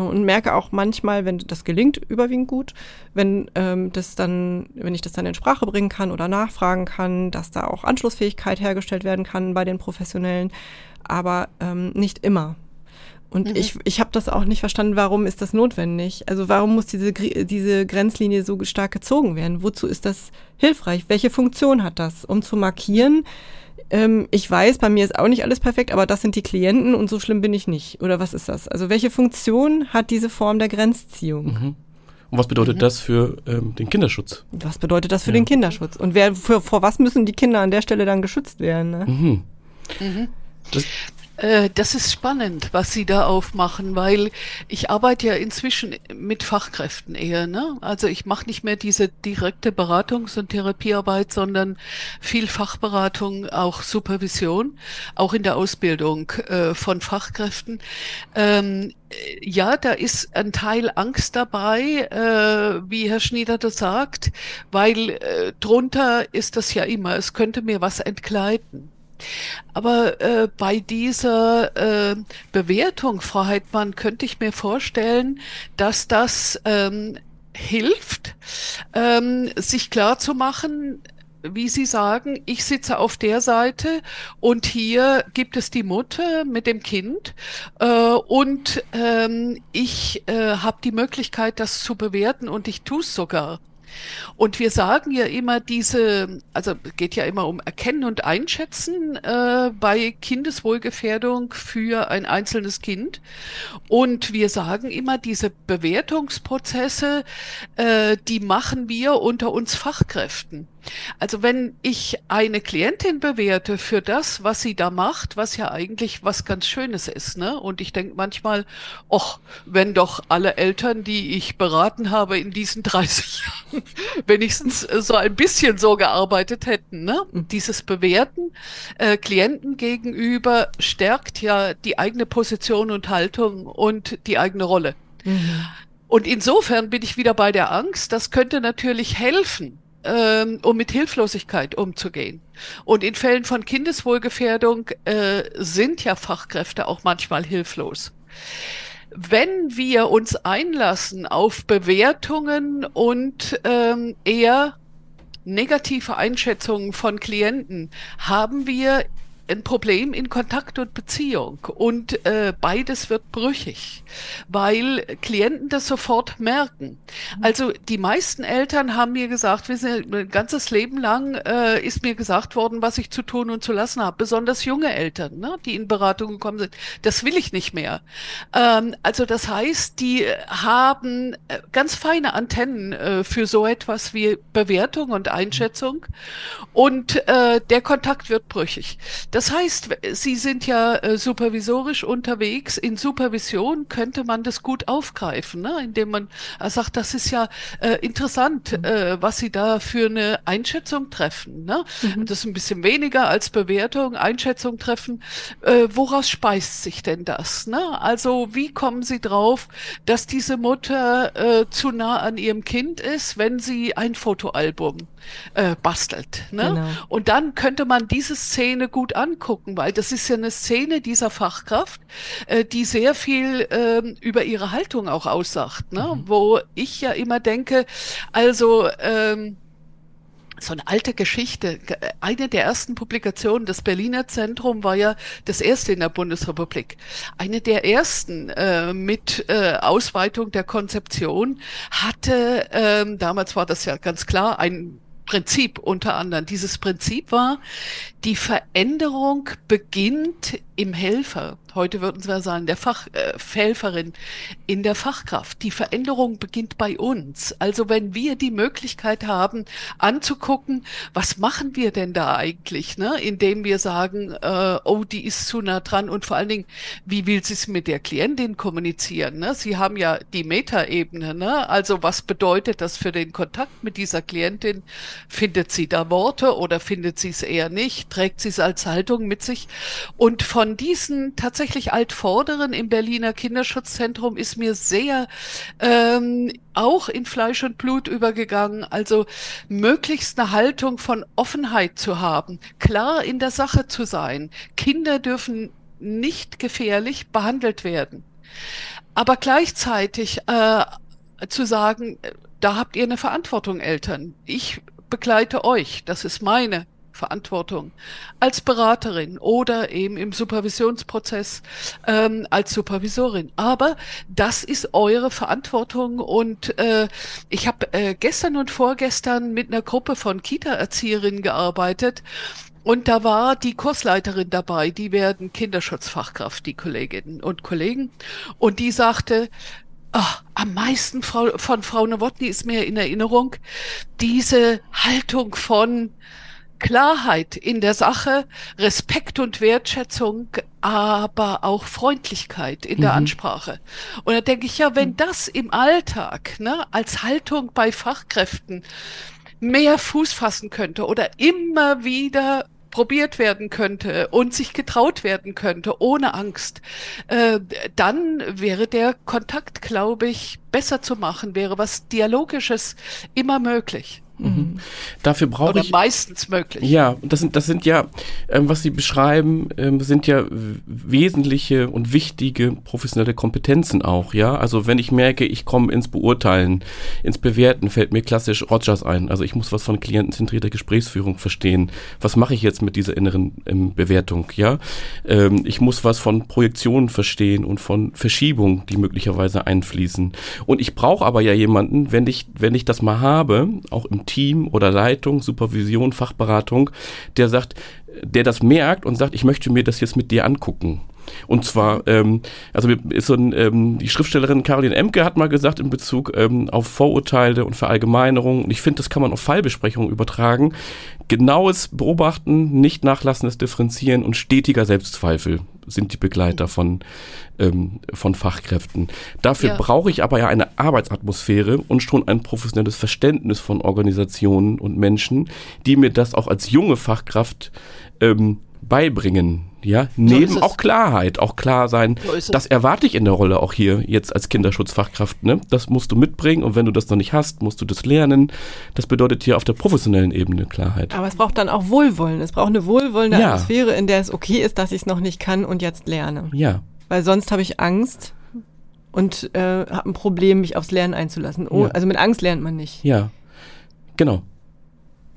und merke auch manchmal, wenn das gelingt, überwiegend gut, wenn ähm, das dann, wenn ich das dann in Sprache bringen kann oder nachfragen kann, dass da auch Anschlussfähigkeit hergestellt werden kann bei den Professionellen aber ähm, nicht immer. Und mhm. ich, ich habe das auch nicht verstanden, warum ist das notwendig? Also warum muss diese, diese Grenzlinie so stark gezogen werden? Wozu ist das hilfreich? Welche Funktion hat das? Um zu markieren, ähm, ich weiß, bei mir ist auch nicht alles perfekt, aber das sind die Klienten und so schlimm bin ich nicht. Oder was ist das? Also welche Funktion hat diese Form der Grenzziehung? Mhm. Und was bedeutet mhm. das für ähm, den Kinderschutz? Was bedeutet das für ja. den Kinderschutz? Und wer, für, vor was müssen die Kinder an der Stelle dann geschützt werden? Ne? Mhm. Mhm. Das, das ist spannend, was Sie da aufmachen, weil ich arbeite ja inzwischen mit Fachkräften eher. Ne? Also ich mache nicht mehr diese direkte Beratungs- und Therapiearbeit, sondern viel Fachberatung, auch Supervision, auch in der Ausbildung äh, von Fachkräften. Ähm, ja, da ist ein Teil Angst dabei, äh, wie Herr Schnieder das sagt, weil äh, drunter ist das ja immer, es könnte mir was entgleiten. Aber äh, bei dieser äh, Bewertung, Frau Heidmann, könnte ich mir vorstellen, dass das ähm, hilft, ähm, sich klar zu machen, wie Sie sagen, ich sitze auf der Seite und hier gibt es die Mutter mit dem Kind äh, und ähm, ich äh, habe die Möglichkeit, das zu bewerten und ich tue es sogar. Und wir sagen ja immer diese, also geht ja immer um Erkennen und Einschätzen äh, bei Kindeswohlgefährdung für ein einzelnes Kind. Und wir sagen immer, diese Bewertungsprozesse, äh, die machen wir unter uns Fachkräften. Also wenn ich eine Klientin bewerte für das, was sie da macht, was ja eigentlich was ganz Schönes ist, ne? Und ich denke manchmal, ach, wenn doch alle Eltern, die ich beraten habe in diesen 30 Jahren, wenigstens so ein bisschen so gearbeitet hätten, ne? Mhm. Dieses Bewerten äh, Klienten gegenüber stärkt ja die eigene Position und Haltung und die eigene Rolle. Mhm. Und insofern bin ich wieder bei der Angst. Das könnte natürlich helfen, ähm, um mit Hilflosigkeit umzugehen. Und in Fällen von Kindeswohlgefährdung äh, sind ja Fachkräfte auch manchmal hilflos. Wenn wir uns einlassen auf Bewertungen und ähm, eher negative Einschätzungen von Klienten, haben wir ein Problem in Kontakt und Beziehung und äh, beides wird brüchig, weil Klienten das sofort merken. Also die meisten Eltern haben mir gesagt, wir sind ein ganzes Leben lang äh, ist mir gesagt worden, was ich zu tun und zu lassen habe. Besonders junge Eltern, ne, die in Beratung gekommen sind. Das will ich nicht mehr. Ähm, also das heißt, die haben äh, ganz feine Antennen äh, für so etwas wie Bewertung und Einschätzung und äh, der Kontakt wird brüchig. Das heißt, Sie sind ja äh, supervisorisch unterwegs. In Supervision könnte man das gut aufgreifen, ne? indem man äh, sagt, das ist ja äh, interessant, mhm. äh, was Sie da für eine Einschätzung treffen. Ne? Mhm. Das ist ein bisschen weniger als Bewertung, Einschätzung treffen. Äh, woraus speist sich denn das? Ne? Also wie kommen Sie drauf, dass diese Mutter äh, zu nah an ihrem Kind ist, wenn sie ein Fotoalbum äh, bastelt? Ne? Genau. Und dann könnte man diese Szene gut angucken, weil das ist ja eine Szene dieser Fachkraft, äh, die sehr viel äh, über ihre Haltung auch aussagt, ne? Mhm. wo ich ja immer denke, also ähm, so eine alte Geschichte. Eine der ersten Publikationen des Berliner Zentrum war ja das erste in der Bundesrepublik. Eine der ersten äh, mit äh, Ausweitung der Konzeption hatte, ähm, damals war das ja ganz klar, ein Prinzip unter anderem. Dieses Prinzip war, die Veränderung beginnt im Helfer. Heute würden wir sagen, der Fachhelferin, äh, in der Fachkraft. Die Veränderung beginnt bei uns. Also wenn wir die Möglichkeit haben, anzugucken, was machen wir denn da eigentlich, ne? indem wir sagen, äh, oh, die ist zu nah dran und vor allen Dingen, wie will sie es mit der Klientin kommunizieren? Ne? Sie haben ja die Metaebene, ne? also was bedeutet das für den Kontakt mit dieser Klientin? Findet sie da Worte oder findet sie es eher nicht? Trägt sie es als Haltung mit sich? Und von diesen tatsächlich Altvorderen im Berliner Kinderschutzzentrum ist mir sehr ähm, auch in Fleisch und Blut übergegangen. Also möglichst eine Haltung von Offenheit zu haben, klar in der Sache zu sein. Kinder dürfen nicht gefährlich behandelt werden. Aber gleichzeitig äh, zu sagen, da habt ihr eine Verantwortung, Eltern. Ich begleite euch. Das ist meine Verantwortung als Beraterin oder eben im Supervisionsprozess ähm, als Supervisorin. Aber das ist eure Verantwortung und äh, ich habe äh, gestern und vorgestern mit einer Gruppe von Kita-Erzieherinnen gearbeitet und da war die Kursleiterin dabei, die werden Kinderschutzfachkraft, die Kolleginnen und Kollegen. Und die sagte, oh, am meisten Frau, von Frau Nowotny ist mir in Erinnerung, diese Haltung von Klarheit in der Sache, Respekt und Wertschätzung, aber auch Freundlichkeit in der mhm. Ansprache. Und da denke ich, ja, wenn mhm. das im Alltag ne, als Haltung bei Fachkräften mehr Fuß fassen könnte oder immer wieder probiert werden könnte und sich getraut werden könnte, ohne Angst, äh, dann wäre der Kontakt, glaube ich, besser zu machen, wäre was Dialogisches immer möglich. Mhm. Dafür brauche ich. meistens möglich. Ja, das sind, das sind ja, ähm, was Sie beschreiben, ähm, sind ja wesentliche und wichtige professionelle Kompetenzen auch, ja. Also wenn ich merke, ich komme ins Beurteilen, ins Bewerten, fällt mir klassisch Rogers ein. Also ich muss was von klientenzentrierter Gesprächsführung verstehen. Was mache ich jetzt mit dieser inneren ähm, Bewertung, ja? Ähm, ich muss was von Projektionen verstehen und von Verschiebungen, die möglicherweise einfließen. Und ich brauche aber ja jemanden, wenn ich, wenn ich das mal habe, auch im Team oder Leitung, Supervision, Fachberatung, der sagt, der das merkt und sagt, ich möchte mir das jetzt mit dir angucken. Und zwar, ähm, also ist so ein, ähm, die Schriftstellerin Caroline Emke hat mal gesagt in Bezug ähm, auf Vorurteile und Verallgemeinerung, und ich finde, das kann man auf Fallbesprechungen übertragen, genaues Beobachten, nicht nachlassendes Differenzieren und stetiger Selbstzweifel sind die Begleiter von, ähm, von Fachkräften. Dafür ja. brauche ich aber ja eine Arbeitsatmosphäre und schon ein professionelles Verständnis von Organisationen und Menschen, die mir das auch als junge Fachkraft ähm, beibringen. Ja, neben auch Klarheit, auch klar sein. So das erwarte ich in der Rolle auch hier jetzt als Kinderschutzfachkraft. Ne? Das musst du mitbringen und wenn du das noch nicht hast, musst du das lernen. Das bedeutet hier auf der professionellen Ebene Klarheit. Aber es braucht dann auch Wohlwollen. Es braucht eine wohlwollende ja. Atmosphäre, in der es okay ist, dass ich es noch nicht kann und jetzt lerne. Ja. Weil sonst habe ich Angst und äh, habe ein Problem, mich aufs Lernen einzulassen. Oh, ja. Also mit Angst lernt man nicht. Ja, genau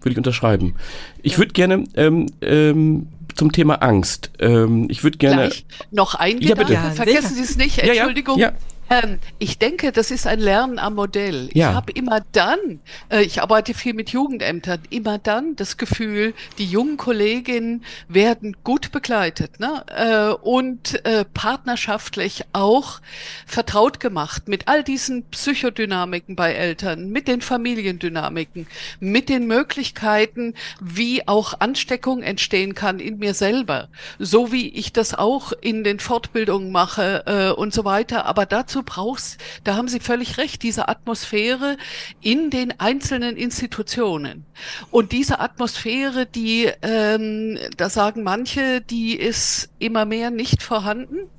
würde ich unterschreiben. Ich ja. würde gerne ähm, ähm, zum Thema Angst. Ähm, ich würde gerne. Gleich noch ein ja, bitte. Ja, Vergessen Sie es nicht. Entschuldigung. Ja, ja. Ähm, ich denke, das ist ein Lernen am Modell. Ja. Ich habe immer dann, äh, ich arbeite viel mit Jugendämtern, immer dann das Gefühl, die jungen Kolleginnen werden gut begleitet ne? äh, und äh, partnerschaftlich auch vertraut gemacht mit all diesen Psychodynamiken bei Eltern, mit den Familiendynamiken, mit den Möglichkeiten, wie auch Ansteckung entstehen kann in mir selber, so wie ich das auch in den Fortbildungen mache äh, und so weiter. Aber dazu dazu brauchst, da haben Sie völlig recht, diese Atmosphäre in den einzelnen Institutionen. Und diese Atmosphäre, die, ähm, da sagen manche, die ist immer mehr nicht vorhanden.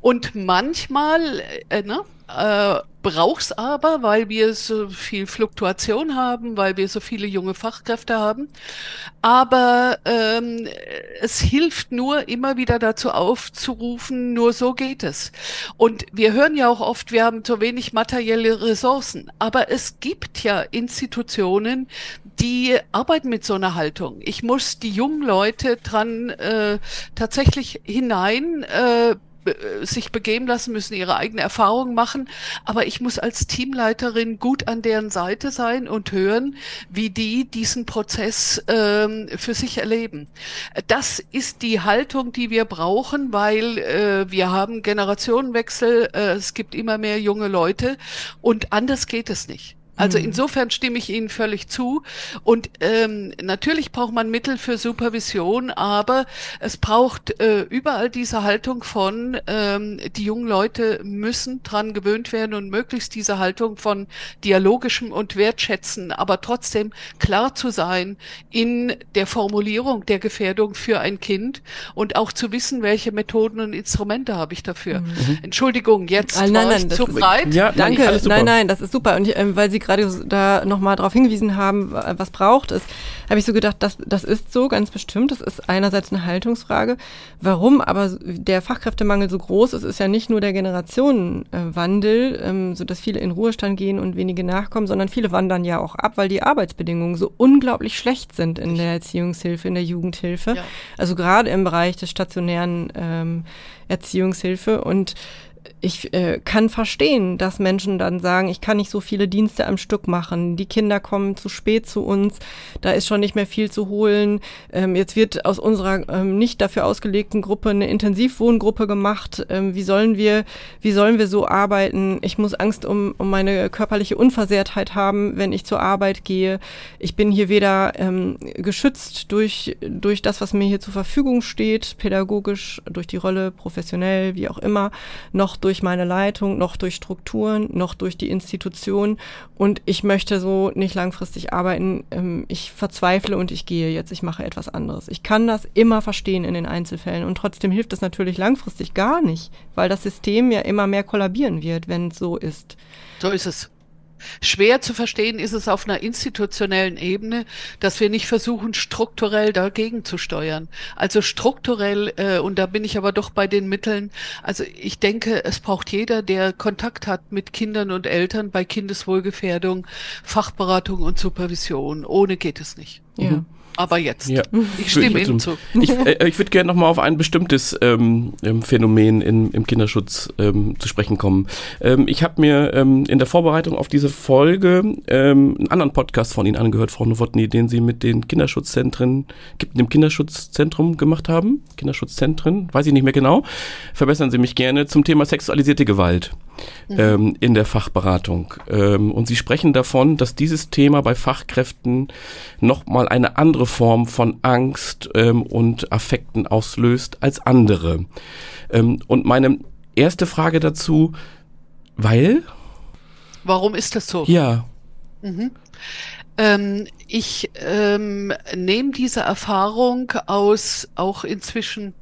Und manchmal, äh, ne, äh, brauch's aber, weil wir so viel Fluktuation haben, weil wir so viele junge Fachkräfte haben. Aber ähm, es hilft nur, immer wieder dazu aufzurufen, nur so geht es. Und wir hören ja auch oft, wir haben zu wenig materielle Ressourcen. Aber es gibt ja Institutionen, die arbeiten mit so einer Haltung. Ich muss die jungen Leute dran äh, tatsächlich hinein äh, sich begeben lassen, müssen ihre eigene Erfahrung machen. Aber ich muss als Teamleiterin gut an deren Seite sein und hören, wie die diesen Prozess ähm, für sich erleben. Das ist die Haltung, die wir brauchen, weil äh, wir haben Generationenwechsel, äh, es gibt immer mehr junge Leute und anders geht es nicht. Also mhm. insofern stimme ich Ihnen völlig zu. Und ähm, natürlich braucht man Mittel für Supervision, aber es braucht äh, überall diese Haltung von, ähm, die jungen Leute müssen dran gewöhnt werden und möglichst diese Haltung von dialogischem und Wertschätzen, aber trotzdem klar zu sein in der Formulierung der Gefährdung für ein Kind und auch zu wissen, welche Methoden und Instrumente habe ich dafür. Mhm. Entschuldigung, jetzt ah, nein, nein, zu breit. Ja, danke. Nein, nein, das ist super. Und ich, äh, weil Sie gerade da nochmal darauf hingewiesen haben, was braucht es, habe ich so gedacht, das, das ist so ganz bestimmt. Das ist einerseits eine Haltungsfrage. Warum aber der Fachkräftemangel so groß ist, ist ja nicht nur der Generationenwandel, ähm, so dass viele in Ruhestand gehen und wenige nachkommen, sondern viele wandern ja auch ab, weil die Arbeitsbedingungen so unglaublich schlecht sind in der Erziehungshilfe, in der Jugendhilfe. Ja. Also gerade im Bereich des stationären ähm, Erziehungshilfe und ich äh, kann verstehen, dass Menschen dann sagen, ich kann nicht so viele Dienste am Stück machen. Die Kinder kommen zu spät zu uns, da ist schon nicht mehr viel zu holen. Ähm, jetzt wird aus unserer ähm, nicht dafür ausgelegten Gruppe eine Intensivwohngruppe gemacht. Ähm, wie sollen wir, wie sollen wir so arbeiten? Ich muss Angst um, um meine körperliche Unversehrtheit haben, wenn ich zur Arbeit gehe. Ich bin hier weder ähm, geschützt durch, durch das, was mir hier zur Verfügung steht, pädagogisch, durch die Rolle, professionell, wie auch immer, noch durch durch meine Leitung, noch durch Strukturen, noch durch die Institution. Und ich möchte so nicht langfristig arbeiten. Ähm, ich verzweifle und ich gehe jetzt, ich mache etwas anderes. Ich kann das immer verstehen in den Einzelfällen. Und trotzdem hilft es natürlich langfristig gar nicht, weil das System ja immer mehr kollabieren wird, wenn es so ist. So ist es. Schwer zu verstehen ist es auf einer institutionellen Ebene, dass wir nicht versuchen, strukturell dagegen zu steuern. Also strukturell, äh, und da bin ich aber doch bei den Mitteln, also ich denke, es braucht jeder, der Kontakt hat mit Kindern und Eltern bei Kindeswohlgefährdung, Fachberatung und Supervision. Ohne geht es nicht. Ja. Mhm. Aber jetzt. Ja. Ich stimme Ihnen zu. Ich, äh, ich würde gerne nochmal auf ein bestimmtes ähm, ähm, Phänomen in, im Kinderschutz ähm, zu sprechen kommen. Ähm, ich habe mir ähm, in der Vorbereitung auf diese Folge ähm, einen anderen Podcast von Ihnen angehört, Frau Nowotny, den Sie mit den Kinderschutzzentren, gibt dem Kinderschutzzentrum gemacht haben. Kinderschutzzentren, weiß ich nicht mehr genau. Verbessern Sie mich gerne zum Thema sexualisierte Gewalt mhm. ähm, in der Fachberatung. Ähm, und Sie sprechen davon, dass dieses Thema bei Fachkräften nochmal eine andere Form von Angst ähm, und Affekten auslöst als andere. Ähm, und meine erste Frage dazu, weil? Warum ist das so? Ja. Mhm. Ähm, ich ähm, nehme diese Erfahrung aus auch inzwischen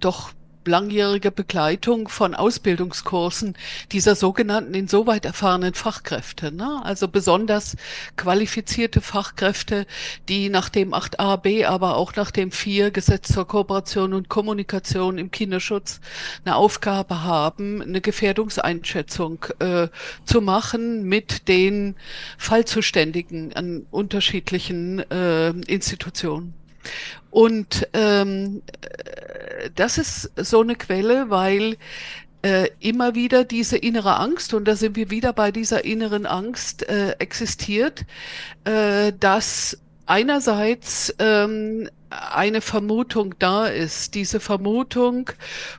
doch langjährige Begleitung von Ausbildungskursen dieser sogenannten insoweit erfahrenen Fachkräfte. Ne? Also besonders qualifizierte Fachkräfte, die nach dem 8a-B, aber auch nach dem 4 Gesetz zur Kooperation und Kommunikation im Kinderschutz eine Aufgabe haben, eine Gefährdungseinschätzung äh, zu machen mit den Fallzuständigen an unterschiedlichen äh, Institutionen. Und ähm, das ist so eine Quelle, weil äh, immer wieder diese innere Angst, und da sind wir wieder bei dieser inneren Angst, äh, existiert, äh, dass einerseits ähm, eine Vermutung da ist. Diese Vermutung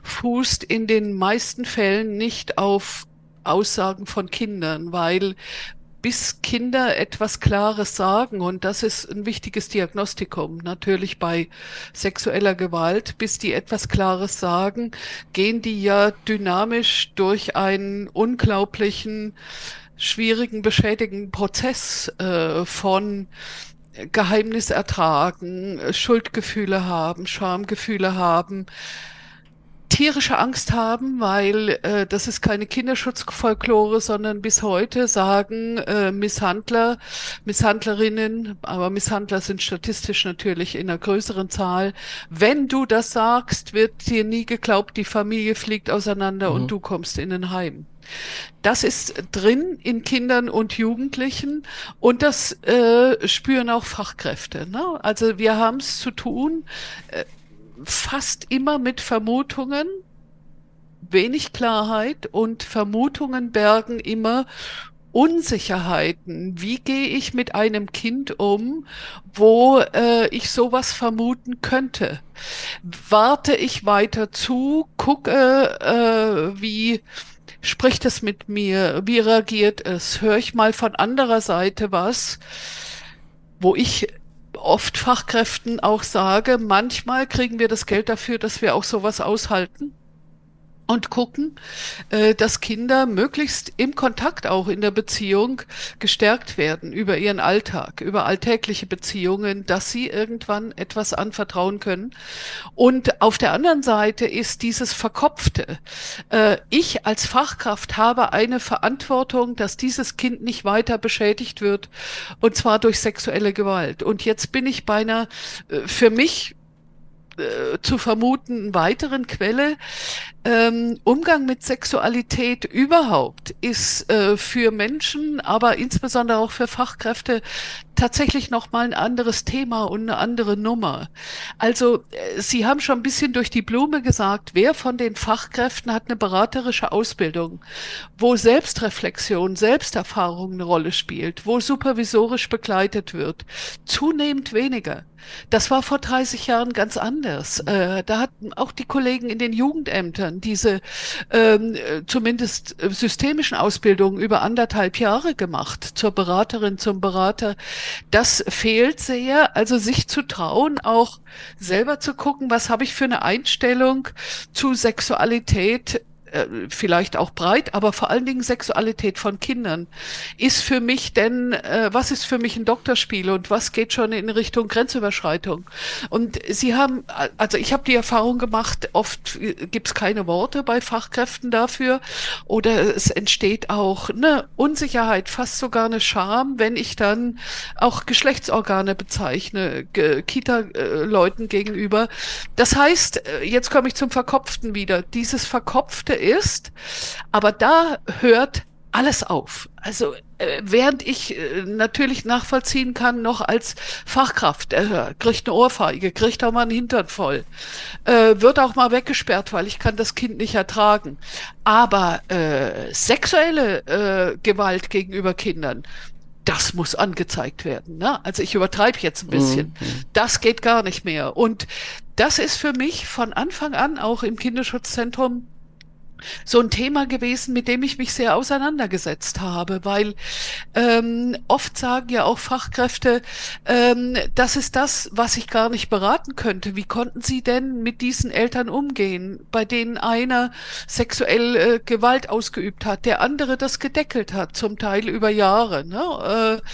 fußt in den meisten Fällen nicht auf Aussagen von Kindern, weil bis Kinder etwas Klares sagen, und das ist ein wichtiges Diagnostikum, natürlich bei sexueller Gewalt, bis die etwas Klares sagen, gehen die ja dynamisch durch einen unglaublichen, schwierigen, beschädigenden Prozess äh, von Geheimnis ertragen, Schuldgefühle haben, Schamgefühle haben, tierische Angst haben, weil äh, das ist keine Kinderschutzfolklore, sondern bis heute sagen äh, Misshandler, Misshandlerinnen, aber Misshandler sind statistisch natürlich in einer größeren Zahl. Wenn du das sagst, wird dir nie geglaubt, die Familie fliegt auseinander mhm. und du kommst in ein Heim. Das ist drin in Kindern und Jugendlichen und das äh, spüren auch Fachkräfte. Ne? Also wir haben es zu tun. Äh, fast immer mit Vermutungen, wenig Klarheit und Vermutungen bergen immer Unsicherheiten. Wie gehe ich mit einem Kind um, wo äh, ich sowas vermuten könnte? Warte ich weiter zu, gucke, äh, wie spricht es mit mir, wie reagiert es, höre ich mal von anderer Seite was, wo ich oft Fachkräften auch sage, manchmal kriegen wir das Geld dafür, dass wir auch sowas aushalten und gucken, äh, dass Kinder möglichst im Kontakt auch in der Beziehung gestärkt werden über ihren Alltag, über alltägliche Beziehungen, dass sie irgendwann etwas anvertrauen können. Und auf der anderen Seite ist dieses Verkopfte. Äh, ich als Fachkraft habe eine Verantwortung, dass dieses Kind nicht weiter beschädigt wird, und zwar durch sexuelle Gewalt. Und jetzt bin ich bei einer äh, für mich zu vermuten weiteren Quelle, ähm, Umgang mit Sexualität überhaupt ist äh, für Menschen, aber insbesondere auch für Fachkräfte tatsächlich noch mal ein anderes Thema und eine andere Nummer. Also äh, Sie haben schon ein bisschen durch die Blume gesagt, wer von den Fachkräften hat eine beraterische Ausbildung, wo Selbstreflexion, Selbsterfahrung eine Rolle spielt, wo supervisorisch begleitet wird, zunehmend weniger. Das war vor 30 Jahren ganz anders. Äh, da hatten auch die Kollegen in den Jugendämtern diese ähm, zumindest systemischen Ausbildungen über anderthalb Jahre gemacht, zur Beraterin, zum Berater. Das fehlt sehr, also sich zu trauen, auch selber zu gucken, was habe ich für eine Einstellung zu Sexualität äh, vielleicht auch breit, aber vor allen Dingen Sexualität von Kindern, ist für mich denn, äh, was ist für mich ein Doktorspiel und was geht schon in Richtung Grenzüberschreitung? Und Sie haben, also ich habe die Erfahrung gemacht, oft gibt es keine Worte bei Fachkräften dafür oder es entsteht auch eine Unsicherheit, fast sogar eine Scham, wenn ich dann auch Geschlechtsorgane bezeichne, Kita-Leuten gegenüber. Das heißt, äh, jetzt komme ich zum Verkopften wieder. Dieses Verkopfte ist. Aber da hört alles auf. Also äh, während ich äh, natürlich nachvollziehen kann, noch als Fachkraft, äh, kriegt eine Ohrfeige, kriegt auch mal einen Hintern voll, äh, wird auch mal weggesperrt, weil ich kann das Kind nicht ertragen. Aber äh, sexuelle äh, Gewalt gegenüber Kindern, das muss angezeigt werden. Ne? Also ich übertreibe jetzt ein bisschen. Mhm. Das geht gar nicht mehr. Und das ist für mich von Anfang an auch im Kinderschutzzentrum so ein Thema gewesen, mit dem ich mich sehr auseinandergesetzt habe, weil ähm, oft sagen ja auch Fachkräfte, ähm, das ist das, was ich gar nicht beraten könnte. Wie konnten Sie denn mit diesen Eltern umgehen, bei denen einer sexuell äh, Gewalt ausgeübt hat, der andere das gedeckelt hat, zum Teil über Jahre? Ne? Äh,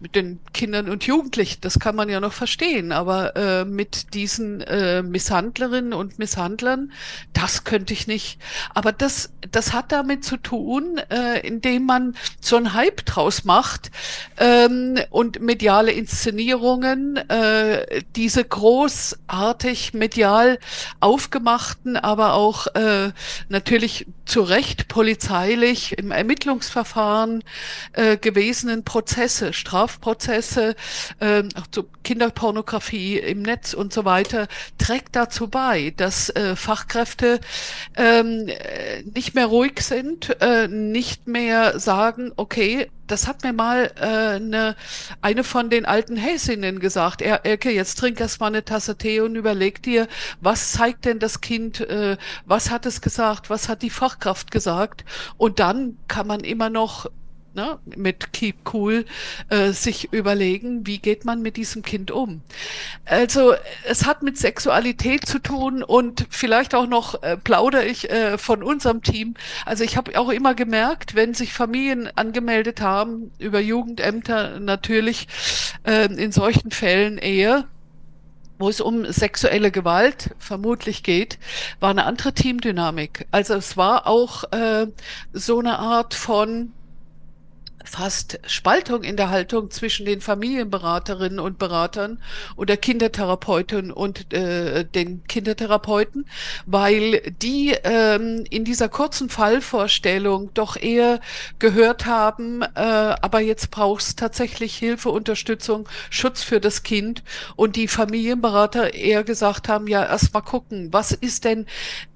mit den Kindern und Jugendlichen, das kann man ja noch verstehen, aber äh, mit diesen äh, Misshandlerinnen und Misshandlern, das könnte ich nicht. Aber das, das hat damit zu tun, äh, indem man so einen Hype draus macht ähm, und mediale Inszenierungen, äh, diese großartig medial aufgemachten, aber auch äh, natürlich zu Recht polizeilich im Ermittlungsverfahren äh, gewesenen Prozesse, Strafprozesse, äh, zu Kinderpornografie im Netz und so weiter, trägt dazu bei, dass äh, Fachkräfte ähm, nicht mehr ruhig sind, äh, nicht mehr sagen, okay, das hat mir mal äh, ne, eine von den alten Häsinnen gesagt. Er, Elke, jetzt trink erst mal eine Tasse Tee und überleg dir, was zeigt denn das Kind, äh, was hat es gesagt, was hat die Fachkraft gesagt. Und dann kann man immer noch ne, mit Keep Cool äh, sich überlegen, wie geht man mit diesem Kind um. Also es hat mit Sexualität zu tun und vielleicht auch noch äh, plaudere ich äh, von unserem Team. Also ich habe auch immer gemerkt, wenn sich Familien angemeldet haben über Jugendämter natürlich äh, in solchen Fällen eher wo es um sexuelle Gewalt vermutlich geht, war eine andere Teamdynamik. Also es war auch äh, so eine Art von fast Spaltung in der Haltung zwischen den Familienberaterinnen und Beratern oder Kindertherapeuten und äh, den Kindertherapeuten, weil die ähm, in dieser kurzen Fallvorstellung doch eher gehört haben, äh, aber jetzt brauchst tatsächlich Hilfe, Unterstützung, Schutz für das Kind. Und die Familienberater eher gesagt haben, ja, erst mal gucken, was ist denn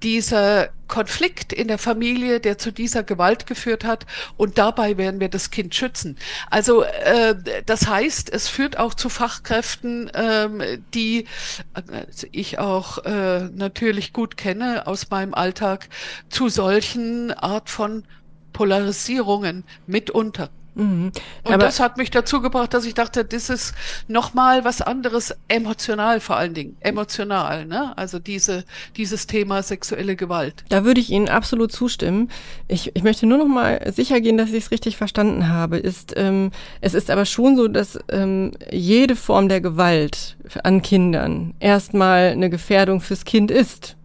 dieser Konflikt in der Familie, der zu dieser Gewalt geführt hat und dabei werden wir das Kind schützen. Also äh, das heißt, es führt auch zu Fachkräften, ähm, die also ich auch äh, natürlich gut kenne aus meinem Alltag, zu solchen Art von Polarisierungen mitunter. Mhm. Und Aber das hat mich dazu gebracht, dass ich dachte, das ist nochmal was anderes, emotional vor allen Dingen, emotional, ne? Also diese, dieses Thema sexuelle Gewalt. Da würde ich Ihnen absolut zustimmen. Ich, ich möchte nur noch mal sicher gehen, dass ich es richtig verstanden habe. Ist, ähm, es ist aber schon so, dass ähm, jede Form der Gewalt an Kindern erstmal eine Gefährdung fürs Kind ist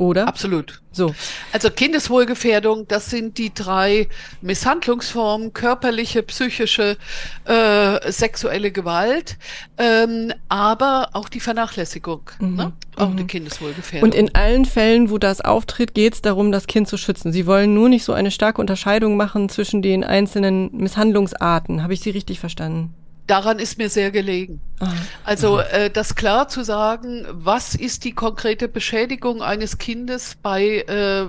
oder? Absolut. So. Also Kindeswohlgefährdung, das sind die drei Misshandlungsformen, körperliche, psychische, äh, sexuelle Gewalt, ähm, aber auch die Vernachlässigung, mhm. ne? auch mhm. eine Kindeswohlgefährdung. Und in allen Fällen, wo das auftritt, geht es darum, das Kind zu schützen. Sie wollen nur nicht so eine starke Unterscheidung machen zwischen den einzelnen Misshandlungsarten. Habe ich Sie richtig verstanden? Daran ist mir sehr gelegen. Ah. Also äh, das klar zu sagen, was ist die konkrete Beschädigung eines Kindes bei äh,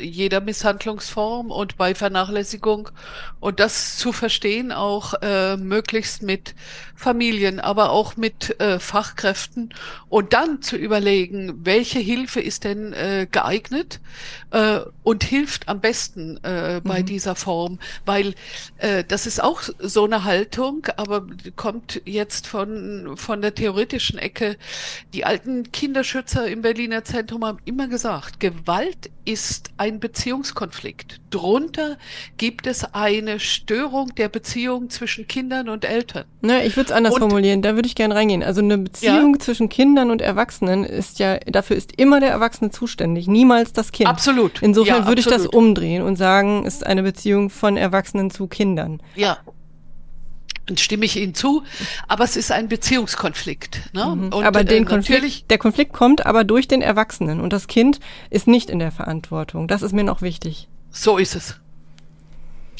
jeder Misshandlungsform und bei Vernachlässigung und das zu verstehen, auch äh, möglichst mit Familien, aber auch mit äh, Fachkräften und dann zu überlegen, welche Hilfe ist denn äh, geeignet äh, und hilft am besten äh, bei mhm. dieser Form, weil äh, das ist auch so eine Haltung, aber kommt jetzt von, von der theoretischen Ecke. Die alten Kinderschützer im Berliner Zentrum haben immer gesagt, Gewalt ist ein Beziehungskonflikt. Drunter gibt es eine Störung der Beziehung zwischen Kindern und Eltern. Na, ich würde es anders und, formulieren, da würde ich gerne reingehen. Also eine Beziehung ja? zwischen Kindern und Erwachsenen ist ja, dafür ist immer der Erwachsene zuständig, niemals das Kind. Absolut. Insofern ja, würde ich das umdrehen und sagen, es ist eine Beziehung von Erwachsenen zu Kindern. Ja, und stimme ich Ihnen zu, aber es ist ein Beziehungskonflikt. Ne? Mhm. Und, aber den äh, Konflikt, der Konflikt kommt aber durch den Erwachsenen und das Kind ist nicht in der Verantwortung. Das ist mir noch wichtig. So ist es.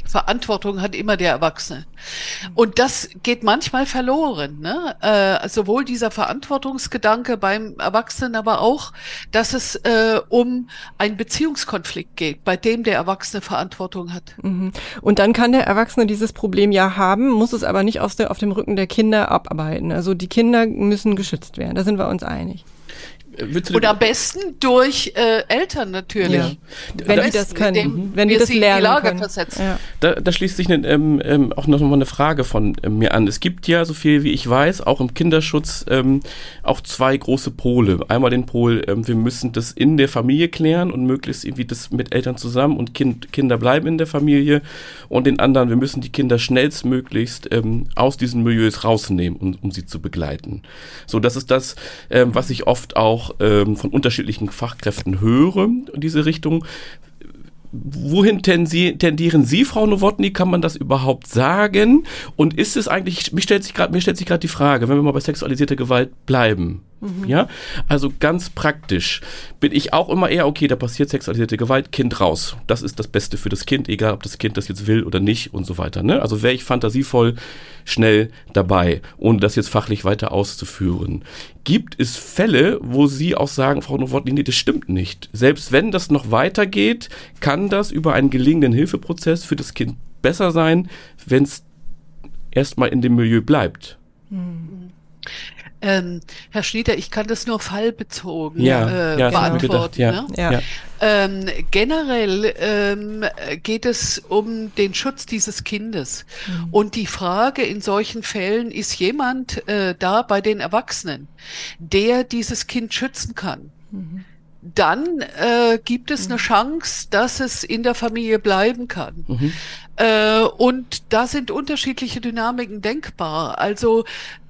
Verantwortung hat immer der Erwachsene. Und das geht manchmal verloren. Ne? Äh, sowohl dieser Verantwortungsgedanke beim Erwachsenen, aber auch, dass es äh, um einen Beziehungskonflikt geht, bei dem der Erwachsene Verantwortung hat. Mhm. Und dann kann der Erwachsene dieses Problem ja haben, muss es aber nicht aus der, auf dem Rücken der Kinder abarbeiten. Also die Kinder müssen geschützt werden, da sind wir uns einig Und am besten durch äh, Eltern natürlich. Ja. Wenn die das können, wenn die das lernen die Lage können. Versetzen. Ja. Da, da, schließt sich eine, ähm, ähm, auch noch mal eine Frage von ähm, mir an. Es gibt ja, so viel wie ich weiß, auch im Kinderschutz ähm, auch zwei große Pole. Einmal den Pol, ähm, wir müssen das in der Familie klären und möglichst irgendwie das mit Eltern zusammen und kind, Kinder bleiben in der Familie. Und den anderen, wir müssen die Kinder schnellstmöglichst ähm, aus diesen Milieus rausnehmen, um, um sie zu begleiten. So, das ist das, was ich oft auch ähm, von unterschiedlichen Fachkräften höre diese Richtung. Wohin tendieren Sie, Frau Nowotny? Kann man das überhaupt sagen? Und ist es eigentlich, mir stellt sich gerade die Frage, wenn wir mal bei sexualisierter Gewalt bleiben, Mhm. Ja, also ganz praktisch bin ich auch immer eher, okay, da passiert sexualisierte Gewalt, Kind raus. Das ist das Beste für das Kind, egal ob das Kind das jetzt will oder nicht und so weiter. Ne? Also wäre ich fantasievoll schnell dabei, ohne das jetzt fachlich weiter auszuführen. Gibt es Fälle, wo Sie auch sagen, Frau Nowotny, nee, das stimmt nicht. Selbst wenn das noch weitergeht, kann das über einen gelingenden Hilfeprozess für das Kind besser sein, wenn es erstmal in dem Milieu bleibt. Mhm. Ähm, Herr Schnieder, ich kann das nur fallbezogen ja, äh, ja, beantworten. Ja, ne? ja. Ähm, generell ähm, geht es um den Schutz dieses Kindes. Mhm. Und die Frage in solchen Fällen, ist jemand äh, da bei den Erwachsenen, der dieses Kind schützen kann? Mhm dann äh, gibt es eine mhm. Chance, dass es in der Familie bleiben kann. Mhm. Äh, und da sind unterschiedliche Dynamiken denkbar. Also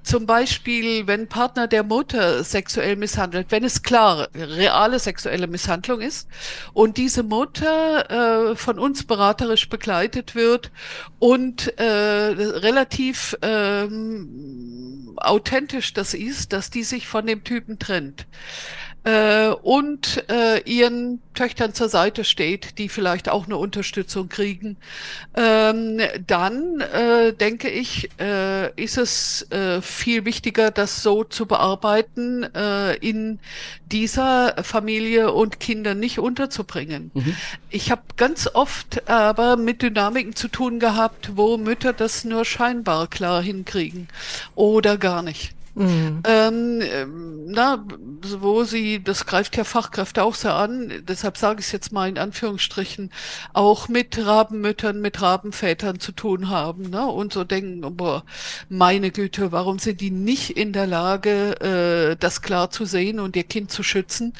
zum Beispiel, wenn Partner der Mutter sexuell misshandelt, wenn es klar reale sexuelle Misshandlung ist und diese Mutter äh, von uns beraterisch begleitet wird und äh, relativ ähm, authentisch das ist, dass die sich von dem Typen trennt äh, und äh, ihren Töchtern zur Seite steht, die vielleicht auch eine Unterstützung kriegen, ähm, dann äh, denke ich, äh, ist es äh, viel wichtiger, das so zu bearbeiten, äh, in dieser Familie und Kinder nicht unterzubringen. Mhm. Ich habe ganz oft aber mit Dynamiken zu tun gehabt, wo Mütter das nur scheinbar klar hinkriegen oder gar nicht. Mhm. Ähm, na, wo sie, das greift ja Fachkräfte auch sehr an, deshalb sage ich es jetzt mal in Anführungsstrichen, auch mit Rabenmüttern, mit Rabenvätern zu tun haben ne? und so denken, boah, meine Güte, warum sind die nicht in der Lage, äh, das klar zu sehen und ihr Kind zu schützen?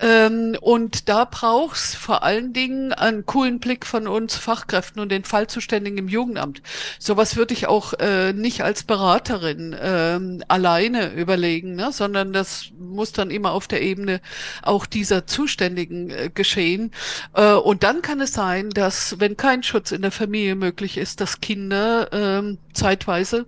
Ähm, und da braucht's vor allen Dingen einen coolen Blick von uns Fachkräften und den Fallzuständigen im Jugendamt. Sowas würde ich auch äh, nicht als Beraterin ähm, allein alleine überlegen, ne? sondern das muss dann immer auf der Ebene auch dieser Zuständigen äh, geschehen. Äh, und dann kann es sein, dass, wenn kein Schutz in der Familie möglich ist, dass Kinder äh, zeitweise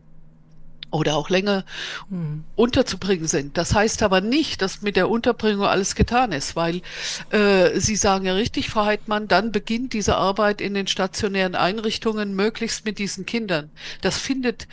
oder auch länger hm. unterzubringen sind. Das heißt aber nicht, dass mit der Unterbringung alles getan ist, weil äh, Sie sagen ja richtig, Frau Heidmann, dann beginnt diese Arbeit in den stationären Einrichtungen möglichst mit diesen Kindern. Das findet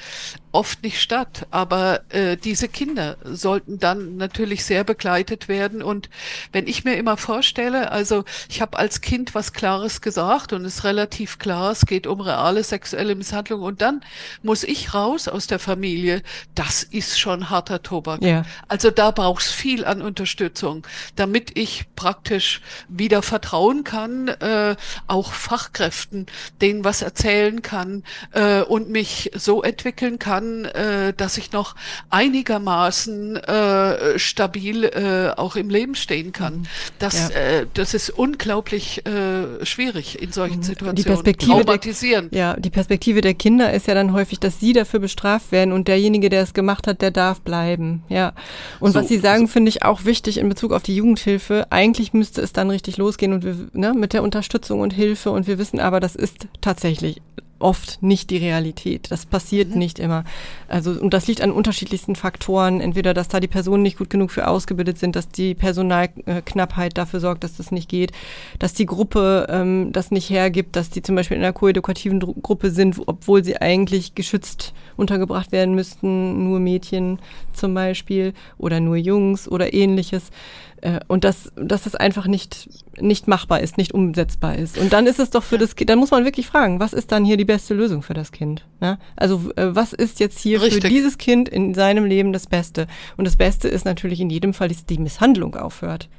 oft nicht statt, aber äh, diese Kinder sollten dann natürlich sehr begleitet werden. Und wenn ich mir immer vorstelle, also ich habe als Kind was Klares gesagt und es ist relativ klar, es geht um reale sexuelle Misshandlung und dann muss ich raus aus der Familie, das ist schon harter Tobak. Ja. Also da braucht es viel an Unterstützung, damit ich praktisch wieder vertrauen kann, äh, auch Fachkräften, denen was erzählen kann äh, und mich so entwickeln kann, kann, äh, dass ich noch einigermaßen äh, stabil äh, auch im Leben stehen kann. Mhm. Das, ja. äh, das ist unglaublich äh, schwierig in solchen Situationen. Die Perspektive der, ja, die Perspektive der Kinder ist ja dann häufig, dass sie dafür bestraft werden und derjenige, der es gemacht hat, der darf bleiben. Ja. Und so, was Sie sagen, so. finde ich auch wichtig in Bezug auf die Jugendhilfe. Eigentlich müsste es dann richtig losgehen und wir, ne, mit der Unterstützung und Hilfe und wir wissen aber, das ist tatsächlich oft nicht die Realität. Das passiert mhm. nicht immer. Also, und das liegt an unterschiedlichsten Faktoren. Entweder, dass da die Personen nicht gut genug für ausgebildet sind, dass die Personalknappheit dafür sorgt, dass das nicht geht, dass die Gruppe ähm, das nicht hergibt, dass die zum Beispiel in einer koedukativen Gruppe sind, obwohl sie eigentlich geschützt untergebracht werden müssten, nur Mädchen zum Beispiel oder nur Jungs oder ähnliches Äh, und dass, dass das einfach nicht, nicht machbar ist, nicht umsetzbar ist. Und dann ist es doch für das Kind, dann muss man wirklich fragen, was ist dann hier die beste Lösung für das Kind? Ja? Also äh, was ist jetzt hier Richtig. für dieses Kind in seinem Leben das Beste? Und das Beste ist natürlich in jedem Fall, dass die Misshandlung aufhört.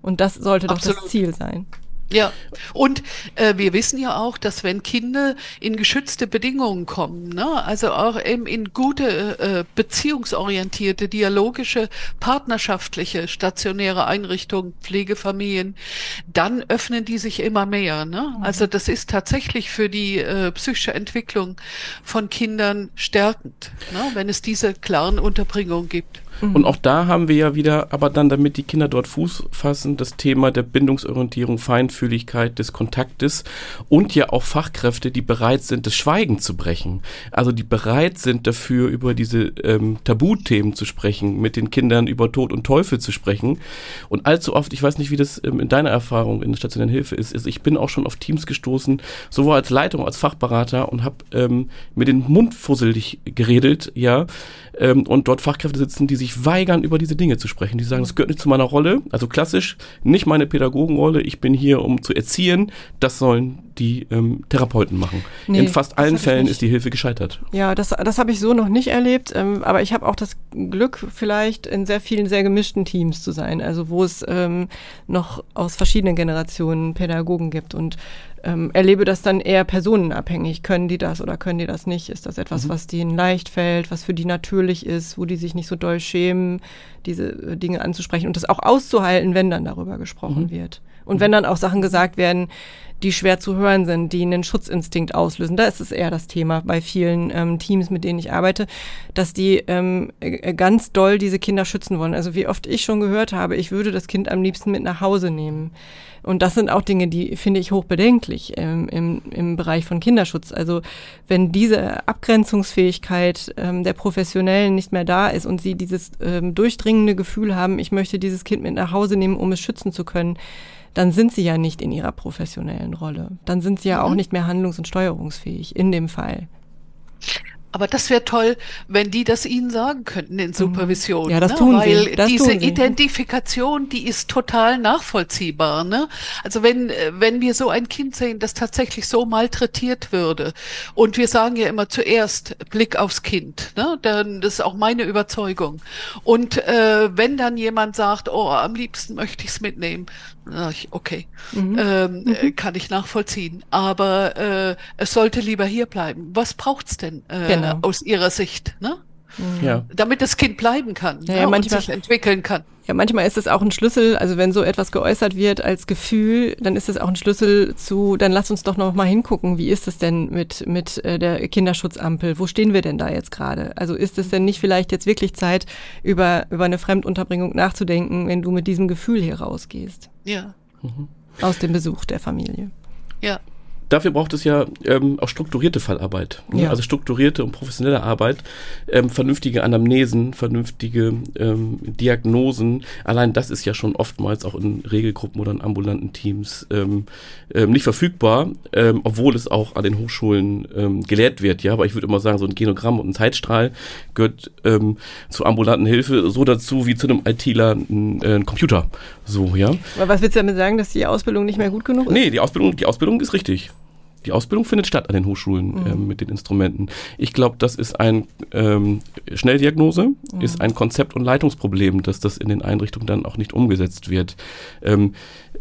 Und das sollte Absolut. doch das Ziel sein. Ja, und äh, wir wissen ja auch, dass wenn Kinder in geschützte Bedingungen kommen, ne, also auch eben in gute, äh, beziehungsorientierte, dialogische, partnerschaftliche, stationäre Einrichtungen, Pflegefamilien, dann öffnen die sich immer mehr. Ne? Mhm. Also das ist tatsächlich für die äh, psychische Entwicklung von Kindern stärkend, ne, wenn es diese klaren Unterbringungen gibt. Mhm. Und auch da haben wir ja wieder, aber dann, damit die Kinder dort Fuß fassen, das Thema der Bindungsorientierung, Feinfühligkeit, des Kontaktes und ja auch Fachkräfte, die bereit sind, das Schweigen zu brechen. Also die bereit sind dafür, über diese ähm, Tabuthemen zu sprechen, mit den Kindern über Tod und Teufel zu sprechen. Und allzu oft, ich weiß nicht, wie das ähm, in deiner Erfahrung in der stationären Hilfe ist, ist, ich bin auch schon auf Teams gestoßen, sowohl als Leitung als Fachberater und habe ähm, mit den Mund fusselig geredet, ja, ähm, und dort Fachkräfte sitzen, die sich weigern, über diese Dinge zu sprechen. Die sagen, das gehört nicht zu meiner Rolle, also klassisch nicht meine Pädagogenrolle, ich bin hier, um zu erziehen, das sollen die ähm, Therapeuten machen. Nee, In fast allen Fällen ist die Hilfe gescheitert. Ja, das, das habe ich so noch nicht erlebt, ähm, aber ich habe auch das Glück, vielleicht in sehr vielen, sehr gemischten Teams zu sein, also wo es ähm, noch aus verschiedenen Generationen Pädagogen gibt und ähm, erlebe das dann eher personenabhängig. Können die das oder können die das nicht? Ist das etwas, mhm. was denen leicht fällt, was für die natürlich ist, wo die sich nicht so doll schämen, diese äh, Dinge anzusprechen und das auch auszuhalten, wenn dann darüber gesprochen mhm. wird. Und mhm. wenn dann auch Sachen gesagt werden, die schwer zu hören sind, die einen Schutzinstinkt auslösen. Da ist es eher das Thema bei vielen ähm, Teams, mit denen ich arbeite, dass die ähm, äh, ganz doll diese Kinder schützen wollen. Also wie oft ich schon gehört habe, ich würde das Kind am liebsten mit nach Hause nehmen. Und das sind auch Dinge, die finde ich hochbedenklich ähm, im, im Bereich von Kinderschutz. Also wenn diese Abgrenzungsfähigkeit ähm, der Professionellen nicht mehr da ist und sie dieses ähm, durchdringende Gefühl haben, ich möchte dieses Kind mit nach Hause nehmen, um es schützen zu können, dann sind sie ja nicht in ihrer professionellen Rolle. Dann sind sie ja auch mhm. nicht mehr handlungs- und steuerungsfähig in dem Fall. Aber das wäre toll, wenn die das Ihnen sagen könnten in mhm. Supervision. Ja, das ne? tun Weil sie. Das diese tun sie. Identifikation, die ist total nachvollziehbar. Ne? Also wenn, wenn wir so ein Kind sehen, das tatsächlich so malträtiert würde, und wir sagen ja immer zuerst Blick aufs Kind, ne? dann das ist auch meine Überzeugung. Und äh, wenn dann jemand sagt, oh, am liebsten möchte ich es mitnehmen, okay, mhm. Ähm, mhm. Äh, kann ich nachvollziehen. Aber äh, es sollte lieber hier bleiben. Was braucht's denn äh, genau. aus Ihrer Sicht? Ne? Mhm. Ja. Damit das Kind bleiben kann ja, ja, ne, manchmal, und sich entwickeln kann. Ja, manchmal ist es auch ein Schlüssel, also wenn so etwas geäußert wird als Gefühl, dann ist es auch ein Schlüssel zu, dann lass uns doch noch mal hingucken, wie ist es denn mit, mit äh, der Kinderschutzampel? Wo stehen wir denn da jetzt gerade? Also ist es denn nicht vielleicht jetzt wirklich Zeit, über, über eine Fremdunterbringung nachzudenken, wenn du mit diesem Gefühl hier rausgehst? Ja. Mhm. Aus dem Besuch der Familie. Ja dafür braucht es ja ähm, auch strukturierte Fallarbeit. Ne? Ja. Also strukturierte und professionelle Arbeit, ähm, vernünftige Anamnesen, vernünftige ähm, Diagnosen. Allein das ist ja schon oftmals auch in Regelgruppen oder in ambulanten Teams ähm, ähm, nicht verfügbar, ähm, obwohl es auch an den Hochschulen ähm, gelehrt wird. Ja, aber ich würde immer sagen, so ein Genogramm und ein Zeitstrahl gehört ähm, zur ambulanten Hilfe so dazu wie zu einem ITler ein, äh, ein Computer. So, ja. Aber was willst du damit sagen, dass die Ausbildung nicht mehr gut genug ist? Nee, die Ausbildung, die Ausbildung ist richtig die Ausbildung findet statt an den Hochschulen mhm. ähm, mit den Instrumenten. Ich glaube, das ist ein ähm, Schnelldiagnose, mhm. ist ein Konzept- und Leitungsproblem, dass das in den Einrichtungen dann auch nicht umgesetzt wird. Ähm,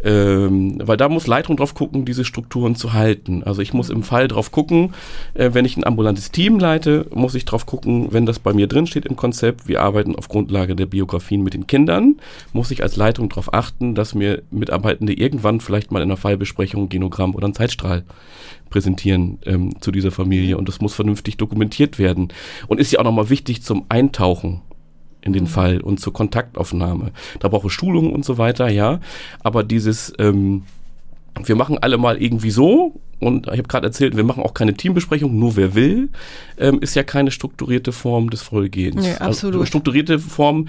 ähm, weil da muss Leitung drauf gucken, diese Strukturen zu halten. Also ich muss im Fall drauf gucken, äh, wenn ich ein ambulantes Team leite, muss ich drauf gucken, wenn das bei mir drin steht im Konzept, wir arbeiten auf Grundlage der Biografien mit den Kindern, muss ich als Leitung darauf achten, dass mir Mitarbeitende irgendwann vielleicht mal in einer Fallbesprechung ein Genogramm oder einen Zeitstrahl präsentieren ähm, zu dieser Familie. Und das muss vernünftig dokumentiert werden. Und ist ja auch nochmal wichtig zum Eintauchen in den mhm. Fall und zur Kontaktaufnahme. Da brauche ich Schulungen und so weiter, ja. Aber dieses, ähm, wir machen alle mal irgendwie so und ich habe gerade erzählt, wir machen auch keine Teambesprechung, nur wer will, ähm, ist ja keine strukturierte Form des Vorgehens. Nee, absolut. Also strukturierte Form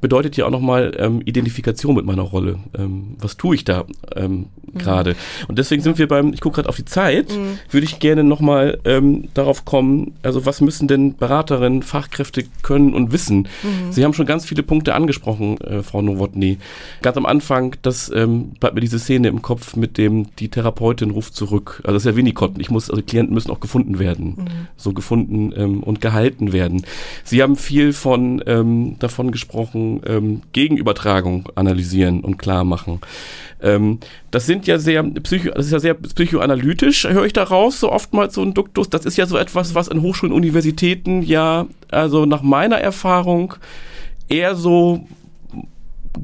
bedeutet ja auch nochmal ähm, Identifikation mit meiner Rolle. Ähm, was tue ich da ähm, mhm. gerade? Und deswegen sind wir beim, ich gucke gerade auf die Zeit, mhm. würde ich gerne nochmal ähm, darauf kommen, also was müssen denn Beraterinnen, Fachkräfte können und wissen? Mhm. Sie haben schon ganz viele Punkte angesprochen, äh, Frau Nowotny. Ganz am Anfang, das ähm, bleibt mir diese Szene im Kopf mit dem, die Therapeutin ruft zurück. Also das ist ja Winnicott. Ich muss, also Klienten müssen auch gefunden werden. Mhm. So gefunden ähm, und gehalten werden. Sie haben viel von ähm, davon gesprochen, ähm, Gegenübertragung analysieren und klar machen. Ähm, das sind ja sehr psycho, das ist ja sehr psychoanalytisch, höre ich daraus, so oftmals so ein Duktus. Das ist ja so etwas, was in Hochschulen, Universitäten ja, also nach meiner Erfahrung eher so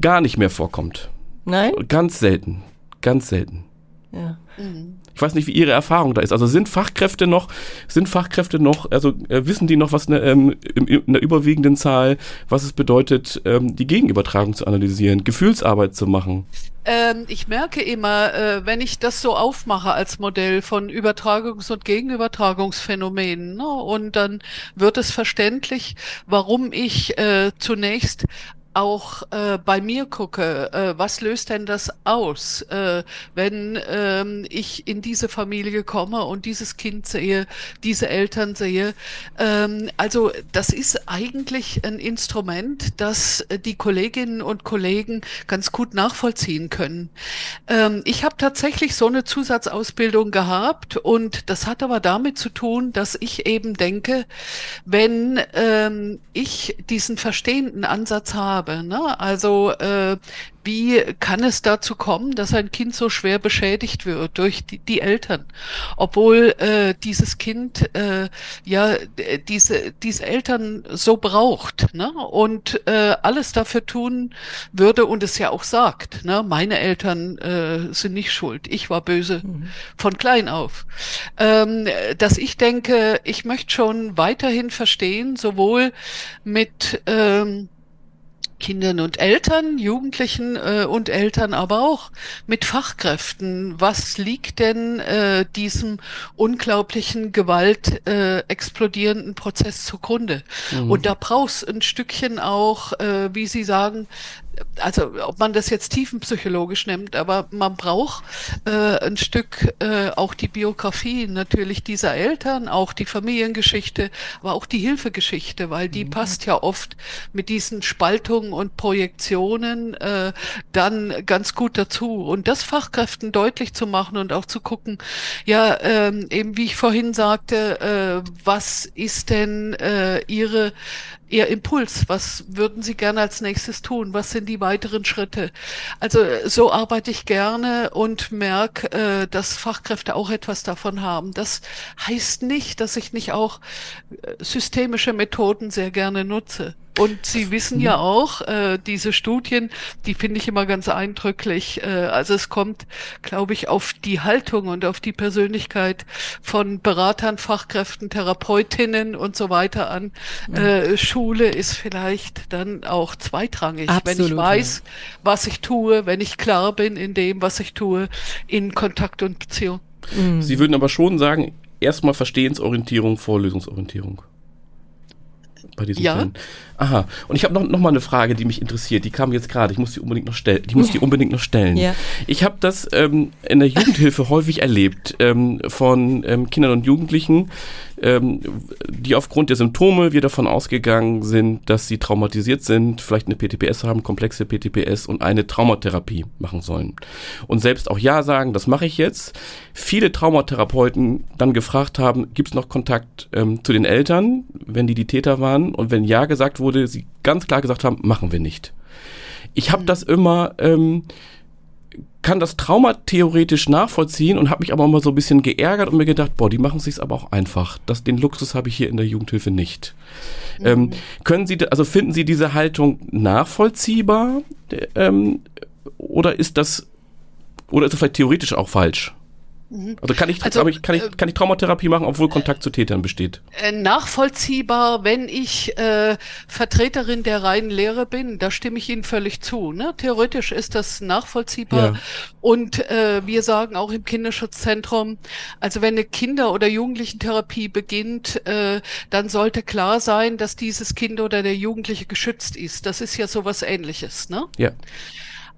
gar nicht mehr vorkommt. Nein? Ganz selten. Ganz selten. Ja. Mhm. Ich weiß nicht, wie Ihre Erfahrung da ist. Also sind Fachkräfte noch, sind Fachkräfte noch, also äh, wissen die noch, was ne, ähm, in der überwiegenden Zahl, was es bedeutet, ähm, die Gegenübertragung zu analysieren, Gefühlsarbeit zu machen? Ähm, ich merke immer, äh, wenn ich das so aufmache als Modell von Übertragungs- und Gegenübertragungsphänomenen, ne, und dann wird es verständlich, warum ich äh, zunächst auch äh, bei mir gucke, äh, was löst denn das aus, äh, wenn ähm, ich in diese Familie komme und dieses Kind sehe, diese Eltern sehe. Ähm, also das ist eigentlich ein Instrument, das die Kolleginnen und Kollegen ganz gut nachvollziehen können. Ähm, ich habe tatsächlich so eine Zusatzausbildung gehabt und das hat aber damit zu tun, dass ich eben denke, wenn ähm, ich diesen verstehenden Ansatz habe, habe. Ne? Also äh, wie kann es dazu kommen, dass ein Kind so schwer beschädigt wird durch die, die Eltern, obwohl äh, dieses Kind äh, ja diese diese Eltern so braucht ne? und äh, alles dafür tun würde und es ja auch sagt. Ne? Meine Eltern äh, sind nicht schuld, ich war böse mhm. von klein auf. Ähm, dass ich denke, ich möchte schon weiterhin verstehen, sowohl mit ähm, Kindern und Eltern, Jugendlichen äh, und Eltern, aber auch mit Fachkräften. Was liegt denn äh, diesem unglaublichen Gewalt äh, explodierenden Prozess zugrunde? Mhm. Und da brauchst ein Stückchen auch, äh, wie Sie sagen, also ob man das jetzt tiefenpsychologisch nimmt, aber man braucht äh, ein Stück äh, auch die Biografie natürlich dieser Eltern, auch die Familiengeschichte, aber auch die Hilfegeschichte, weil die mhm. passt ja oft mit diesen Spaltungen und Projektionen äh, dann ganz gut dazu. Und das Fachkräften deutlich zu machen und auch zu gucken, ja, ähm, eben wie ich vorhin sagte, äh, was ist denn äh, ihre Ihr Impuls, was würden Sie gerne als nächstes tun? Was sind die weiteren Schritte? Also so arbeite ich gerne und merke, äh, dass Fachkräfte auch etwas davon haben. Das heißt nicht, dass ich nicht auch äh, systemische Methoden sehr gerne nutze. Und Sie wissen ja mhm. auch, äh, diese Studien, die finde ich immer ganz eindrücklich. Äh, also es kommt, glaube ich, auf die Haltung und auf die Persönlichkeit von Beratern, Fachkräften, Therapeutinnen und so weiter an. Mhm. Äh, Schule ist vielleicht dann auch zweitrangig, Absolut, wenn ich weiß, ja. was ich tue, wenn ich klar bin in dem, was ich tue, in Kontakt und Beziehung. Mhm. Sie würden aber schon sagen, erstmal Verstehensorientierung vor Lösungsorientierung bei diesen ja. Fällen. Aha. Und ich habe noch, noch mal eine Frage, die mich interessiert. Die kam jetzt gerade. Ich muss die unbedingt noch stellen. Ich muss die unbedingt noch stellen. Ja. Ich habe das ähm, in der Jugendhilfe häufig erlebt ähm, von ähm, Kindern und Jugendlichen, ähm, die aufgrund der Symptome wir davon ausgegangen sind, dass sie traumatisiert sind, vielleicht eine PTPS haben, komplexe PTPS und eine Traumatherapie machen sollen. Und selbst auch Ja sagen, das mache ich jetzt. Viele Traumatherapeuten dann gefragt haben, gibt es noch Kontakt ähm, zu den Eltern, wenn die die Täter waren? Und wenn Ja gesagt wurde, sie ganz klar gesagt haben, machen wir nicht. Ich habe mhm. das immer ähm, kann das Trauma theoretisch nachvollziehen und habe mich aber immer so ein bisschen geärgert und mir gedacht, boah, die machen es sich aber auch einfach. Das, den Luxus habe ich hier in der Jugendhilfe nicht. Mhm. Ähm, können Sie, also finden Sie diese Haltung nachvollziehbar? Ähm, oder ist das, oder ist das vielleicht theoretisch auch falsch? Mhm. Also kann ich, also, ich, kann, ich, äh, kann ich Traumatherapie machen, obwohl Kontakt zu Tätern besteht? Äh, nachvollziehbar, wenn ich äh, Vertreterin der reinen Lehre bin, da stimme ich Ihnen völlig zu. Ne? Theoretisch ist das nachvollziehbar. Ja. Und äh, wir sagen auch im Kinderschutzzentrum, also wenn eine Kinder- oder Jugendlichentherapie beginnt, äh, dann sollte klar sein, dass dieses Kind oder der Jugendliche geschützt ist. Das ist ja sowas ähnliches. Ne? Ja.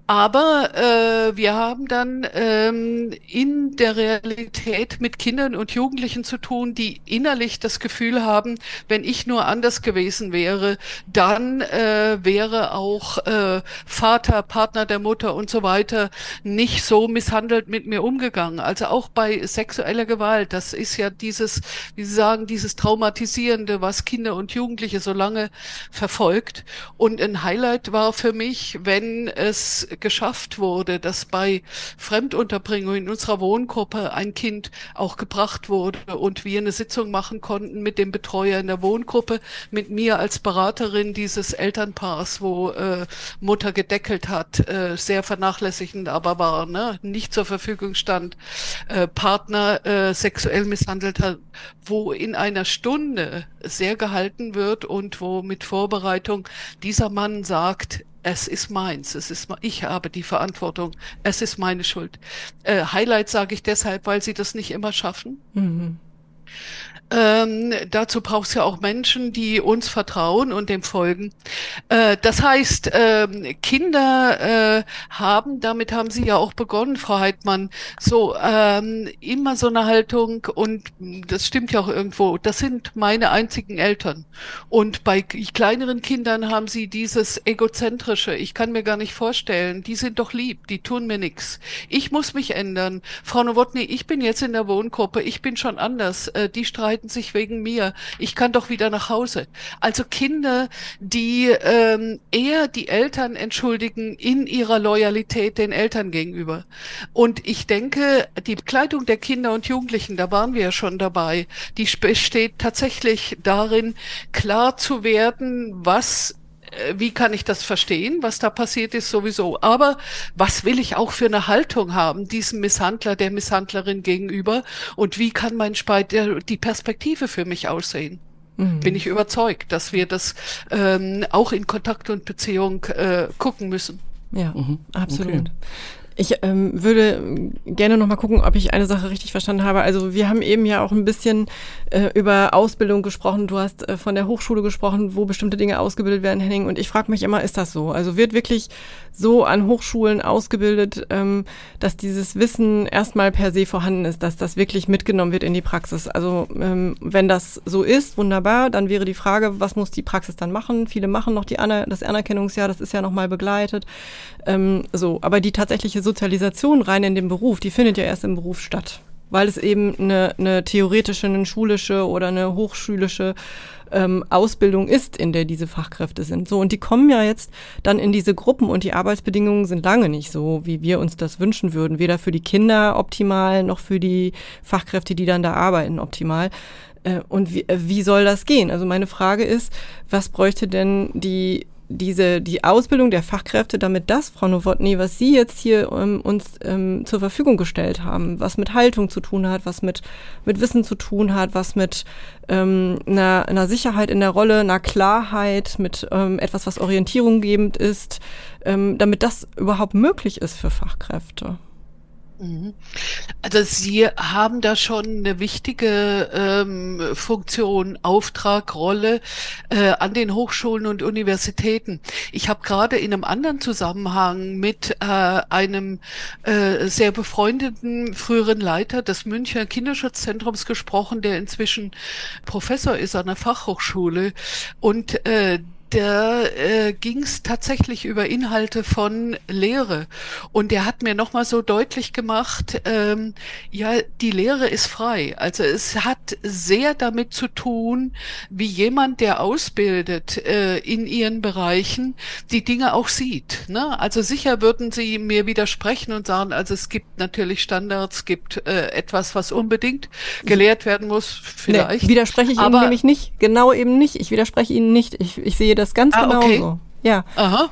Aber äh, wir haben dann ähm, in der Realität mit Kindern und Jugendlichen zu tun, die innerlich das Gefühl haben, wenn ich nur anders gewesen wäre, dann äh, wäre auch äh, Vater, Partner der Mutter und so weiter nicht so misshandelt mit mir umgegangen. Also auch bei sexueller Gewalt, das ist ja dieses, wie Sie sagen, dieses Traumatisierende, was Kinder und Jugendliche so lange verfolgt. Und ein Highlight war für mich, wenn es geschafft wurde, dass bei Fremdunterbringung in unserer Wohngruppe ein Kind auch gebracht wurde und wir eine Sitzung machen konnten mit dem Betreuer in der Wohngruppe, mit mir als Beraterin dieses Elternpaars, wo äh, Mutter gedeckelt hat, äh, sehr vernachlässigend aber war, ne, nicht zur Verfügung stand, äh, Partner äh, sexuell misshandelt hat, wo in einer Stunde sehr gehalten wird und wo mit Vorbereitung dieser Mann sagt, es ist meins, es ist ich habe die Verantwortung, es ist meine Schuld. Äh, Highlight sage ich deshalb, weil sie das nicht immer schaffen. Mhm. Ähm, dazu braucht es ja auch Menschen, die uns vertrauen und dem folgen. Äh, das heißt, äh, Kinder äh, haben, damit haben Sie ja auch begonnen, Frau Heidmann, so ähm, immer so eine Haltung und das stimmt ja auch irgendwo, das sind meine einzigen Eltern. Und bei kleineren Kindern haben sie dieses egozentrische, ich kann mir gar nicht vorstellen, die sind doch lieb, die tun mir nichts. Ich muss mich ändern. Frau Nowotny, ich bin jetzt in der Wohngruppe, ich bin schon anders, äh, die streiten streiten sich wegen mir. Ich kann doch wieder nach Hause. Also Kinder, die ähm, eher die Eltern entschuldigen in ihrer Loyalität den Eltern gegenüber. Und ich denke, die Bekleidung der Kinder und Jugendlichen, da waren wir ja schon dabei, die besteht tatsächlich darin, klar zu werden, was wie kann ich das verstehen, was da passiert ist sowieso. Aber was will ich auch für eine Haltung haben, diesem Misshandler, der Misshandlerin gegenüber? Und wie kann mein Speit, die Perspektive für mich aussehen? Mhm. Bin ich überzeugt, dass wir das ähm, auch in Kontakt und Beziehung äh, gucken müssen. Ja, mhm. absolut. Okay. Ich ähm, würde gerne noch mal gucken, ob ich eine Sache richtig verstanden habe. Also wir haben eben ja auch ein bisschen äh, über Ausbildung gesprochen. Du hast äh, von der Hochschule gesprochen, wo bestimmte Dinge ausgebildet werden, Henning. Und ich frage mich immer, ist das so? Also wird wirklich so an Hochschulen ausgebildet, ähm, dass dieses Wissen erstmal per se vorhanden ist, dass das wirklich mitgenommen wird in die Praxis? Also ähm, wenn das so ist, wunderbar, dann wäre die Frage, was muss die Praxis dann machen? Viele machen noch die Aner das Anerkennungsjahr, das ist ja noch mal begleitet. Ähm, so, aber die tatsächliche Sozialisation rein in den Beruf, die findet ja erst im Beruf statt, weil es eben eine, eine theoretische, eine schulische oder eine hochschulische ähm, Ausbildung ist, in der diese Fachkräfte sind. So, und die kommen ja jetzt dann in diese Gruppen und die Arbeitsbedingungen sind lange nicht so, wie wir uns das wünschen würden. Weder für die Kinder optimal, noch für die Fachkräfte, die dann da arbeiten, optimal. Äh, und wie, äh, wie soll das gehen? Also meine Frage ist, was bräuchte denn die diese, die Ausbildung der Fachkräfte, damit das, Frau Nowotny, was Sie jetzt hier ähm, uns ähm, zur Verfügung gestellt haben, was mit Haltung zu tun hat, was mit, mit Wissen zu tun hat, was mit ähm, einer, einer Sicherheit in der Rolle, einer Klarheit, mit ähm, etwas, was orientierunggebend ist, ähm, damit das überhaupt möglich ist für Fachkräfte. Mhm. Also Sie haben da schon eine wichtige ähm, Funktion, Auftrag, Rolle äh, an den Hochschulen und Universitäten. Ich habe gerade in einem anderen Zusammenhang mit äh, einem äh, sehr befreundeten früheren Leiter des Münchner Kinderschutzzentrums gesprochen, der inzwischen Professor ist an der Fachhochschule und äh, da äh, ging es tatsächlich über Inhalte von Lehre. Und der hat mir nochmal so deutlich gemacht, ähm, ja, die Lehre ist frei. Also es hat sehr damit zu tun, wie jemand, der ausbildet äh, in ihren Bereichen, die Dinge auch sieht. Ne? Also sicher würden sie mir widersprechen und sagen, also es gibt natürlich Standards, gibt äh, etwas, was unbedingt gelehrt werden muss, vielleicht. Nee, widerspreche ich Aber, Ihnen nämlich nicht, genau eben nicht. Ich widerspreche Ihnen nicht. Ich, ich sehe das ganz ah, genau okay. so. Ja. Aha.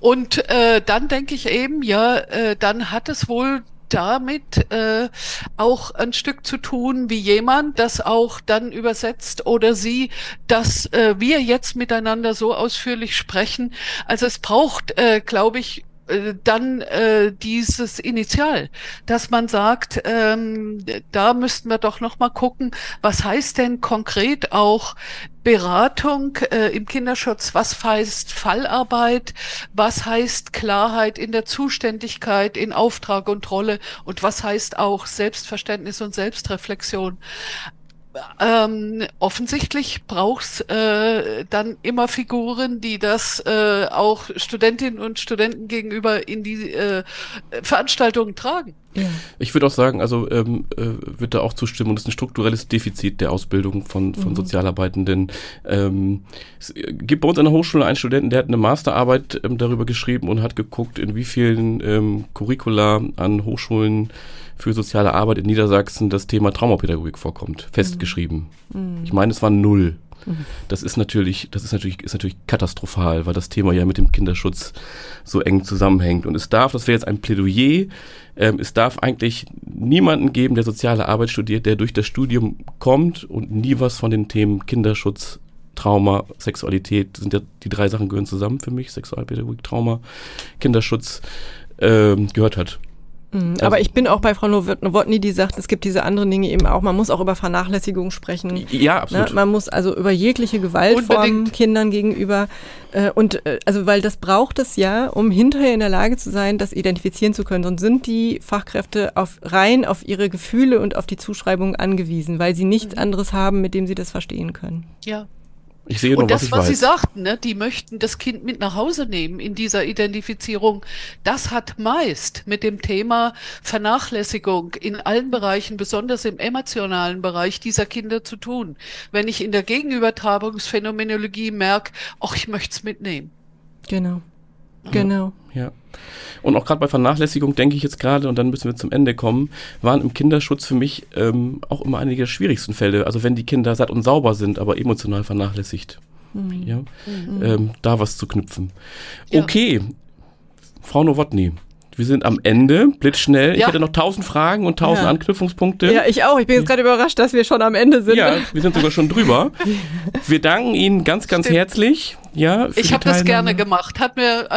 Und äh, dann denke ich eben, ja, äh, dann hat es wohl damit äh, auch ein Stück zu tun, wie jemand das auch dann übersetzt oder sie, dass äh, wir jetzt miteinander so ausführlich sprechen. Also es braucht, äh, glaube ich, äh, dann äh, dieses Initial, dass man sagt, ähm, da müssten wir doch noch mal gucken, was heißt denn konkret auch Beratung äh, im Kinderschutz, was heißt Fallarbeit, was heißt Klarheit in der Zuständigkeit, in Auftrag und Rolle? Und was heißt auch Selbstverständnis und Selbstreflexion ähm, offensichtlich braucht's äh, dann immer Figuren, die das äh, auch Studentinnen und Studenten gegenüber in die äh, Veranstaltungen tragen. Ja. Ich würde auch sagen, also ähm, äh, würde da auch zustimmen, und es ist ein strukturelles Defizit der Ausbildung von, von mhm. Sozialarbeitenden. Ähm, es gibt bei uns an der Hochschule einen Studenten, der hat eine Masterarbeit ähm, darüber geschrieben und hat geguckt, in wie vielen ähm, Curricula an Hochschulen für soziale Arbeit in Niedersachsen das Thema Traumapädagogik vorkommt, festgeschrieben. Mhm. Ich meine, es war null. Das ist natürlich, das ist natürlich, ist natürlich katastrophal, weil das Thema ja mit dem Kinderschutz so eng zusammenhängt. Und es darf, das wäre jetzt ein Plädoyer, ähm, es darf eigentlich niemanden geben, der soziale Arbeit studiert, der durch das Studium kommt und nie was von den Themen Kinderschutz Trauma, Sexualität, sind ja die drei Sachen gehören zusammen für mich, Sexualpädagogik, Trauma, Kinderschutz, ähm, gehört hat. Mhm, also, aber ich bin auch bei Frau Nowotny, die sagt, es gibt diese anderen Dinge eben auch. Man muss auch über Vernachlässigung sprechen. Ja, absolut. Ne? Man muss also über jegliche Gewaltformen Kindern gegenüber. Äh, und äh, also, weil das braucht es ja, um hinterher in der Lage zu sein, das identifizieren zu können. Sonst sind die Fachkräfte auf, rein auf ihre Gefühle und auf die Zuschreibung angewiesen, weil sie nichts mhm. anderes haben, mit dem sie das verstehen können. Ja, ich sehe und nur, das, was, ich was weiß. Sie sagten, ne, die möchten das Kind mit nach Hause nehmen in dieser Identifizierung, das hat meist mit dem Thema Vernachlässigung in allen Bereichen, besonders im emotionalen Bereich dieser Kinder zu tun. Wenn ich in der Gegenübertragungsphänomenologie merke, ach, ich möchte es mitnehmen. Genau. Genau. Ja. Und auch gerade bei Vernachlässigung denke ich jetzt gerade, und dann müssen wir zum Ende kommen, waren im Kinderschutz für mich ähm, auch immer einige der schwierigsten Fälle. Also wenn die Kinder satt und sauber sind, aber emotional vernachlässigt. Mhm. Ja, mhm. Ähm, da was zu knüpfen. Ja. Okay, Frau Nowotny, wir sind am Ende, blitzschnell. Ja. Ich hätte noch tausend Fragen und tausend ja. Anknüpfungspunkte. Ja, ich auch. Ich bin jetzt gerade überrascht, dass wir schon am Ende sind. Ja, wir sind sogar schon drüber. Wir danken Ihnen ganz, ganz Stimmt. herzlich. Ja, ich habe das gerne gemacht. Hat mir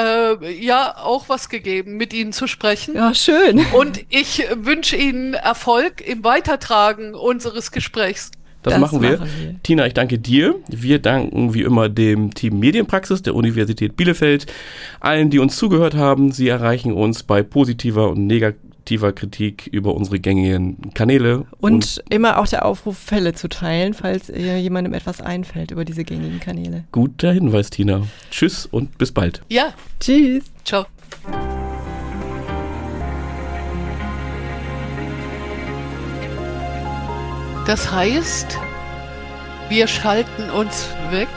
äh, ja auch was gegeben, mit Ihnen zu sprechen. Ja, schön. Und ich wünsche Ihnen Erfolg im Weitertragen unseres Gesprächs. Das, das machen, wir. machen, wir. Tina, ich danke dir. Wir danken wie immer dem Team Medienpraxis der Universität Bielefeld, allen, die uns zugehört haben. Sie erreichen uns bei positiver und negativer Kritik über unsere gängigen Kanäle. Und, und immer auch der Aufruf, Fälle zu teilen, falls jemandem etwas einfällt über diese gängigen Kanäle. Guter Hinweis, Tina. Tschüss und bis bald. Ja. Tschüss. Ciao. Das heißt, wir schalten uns weg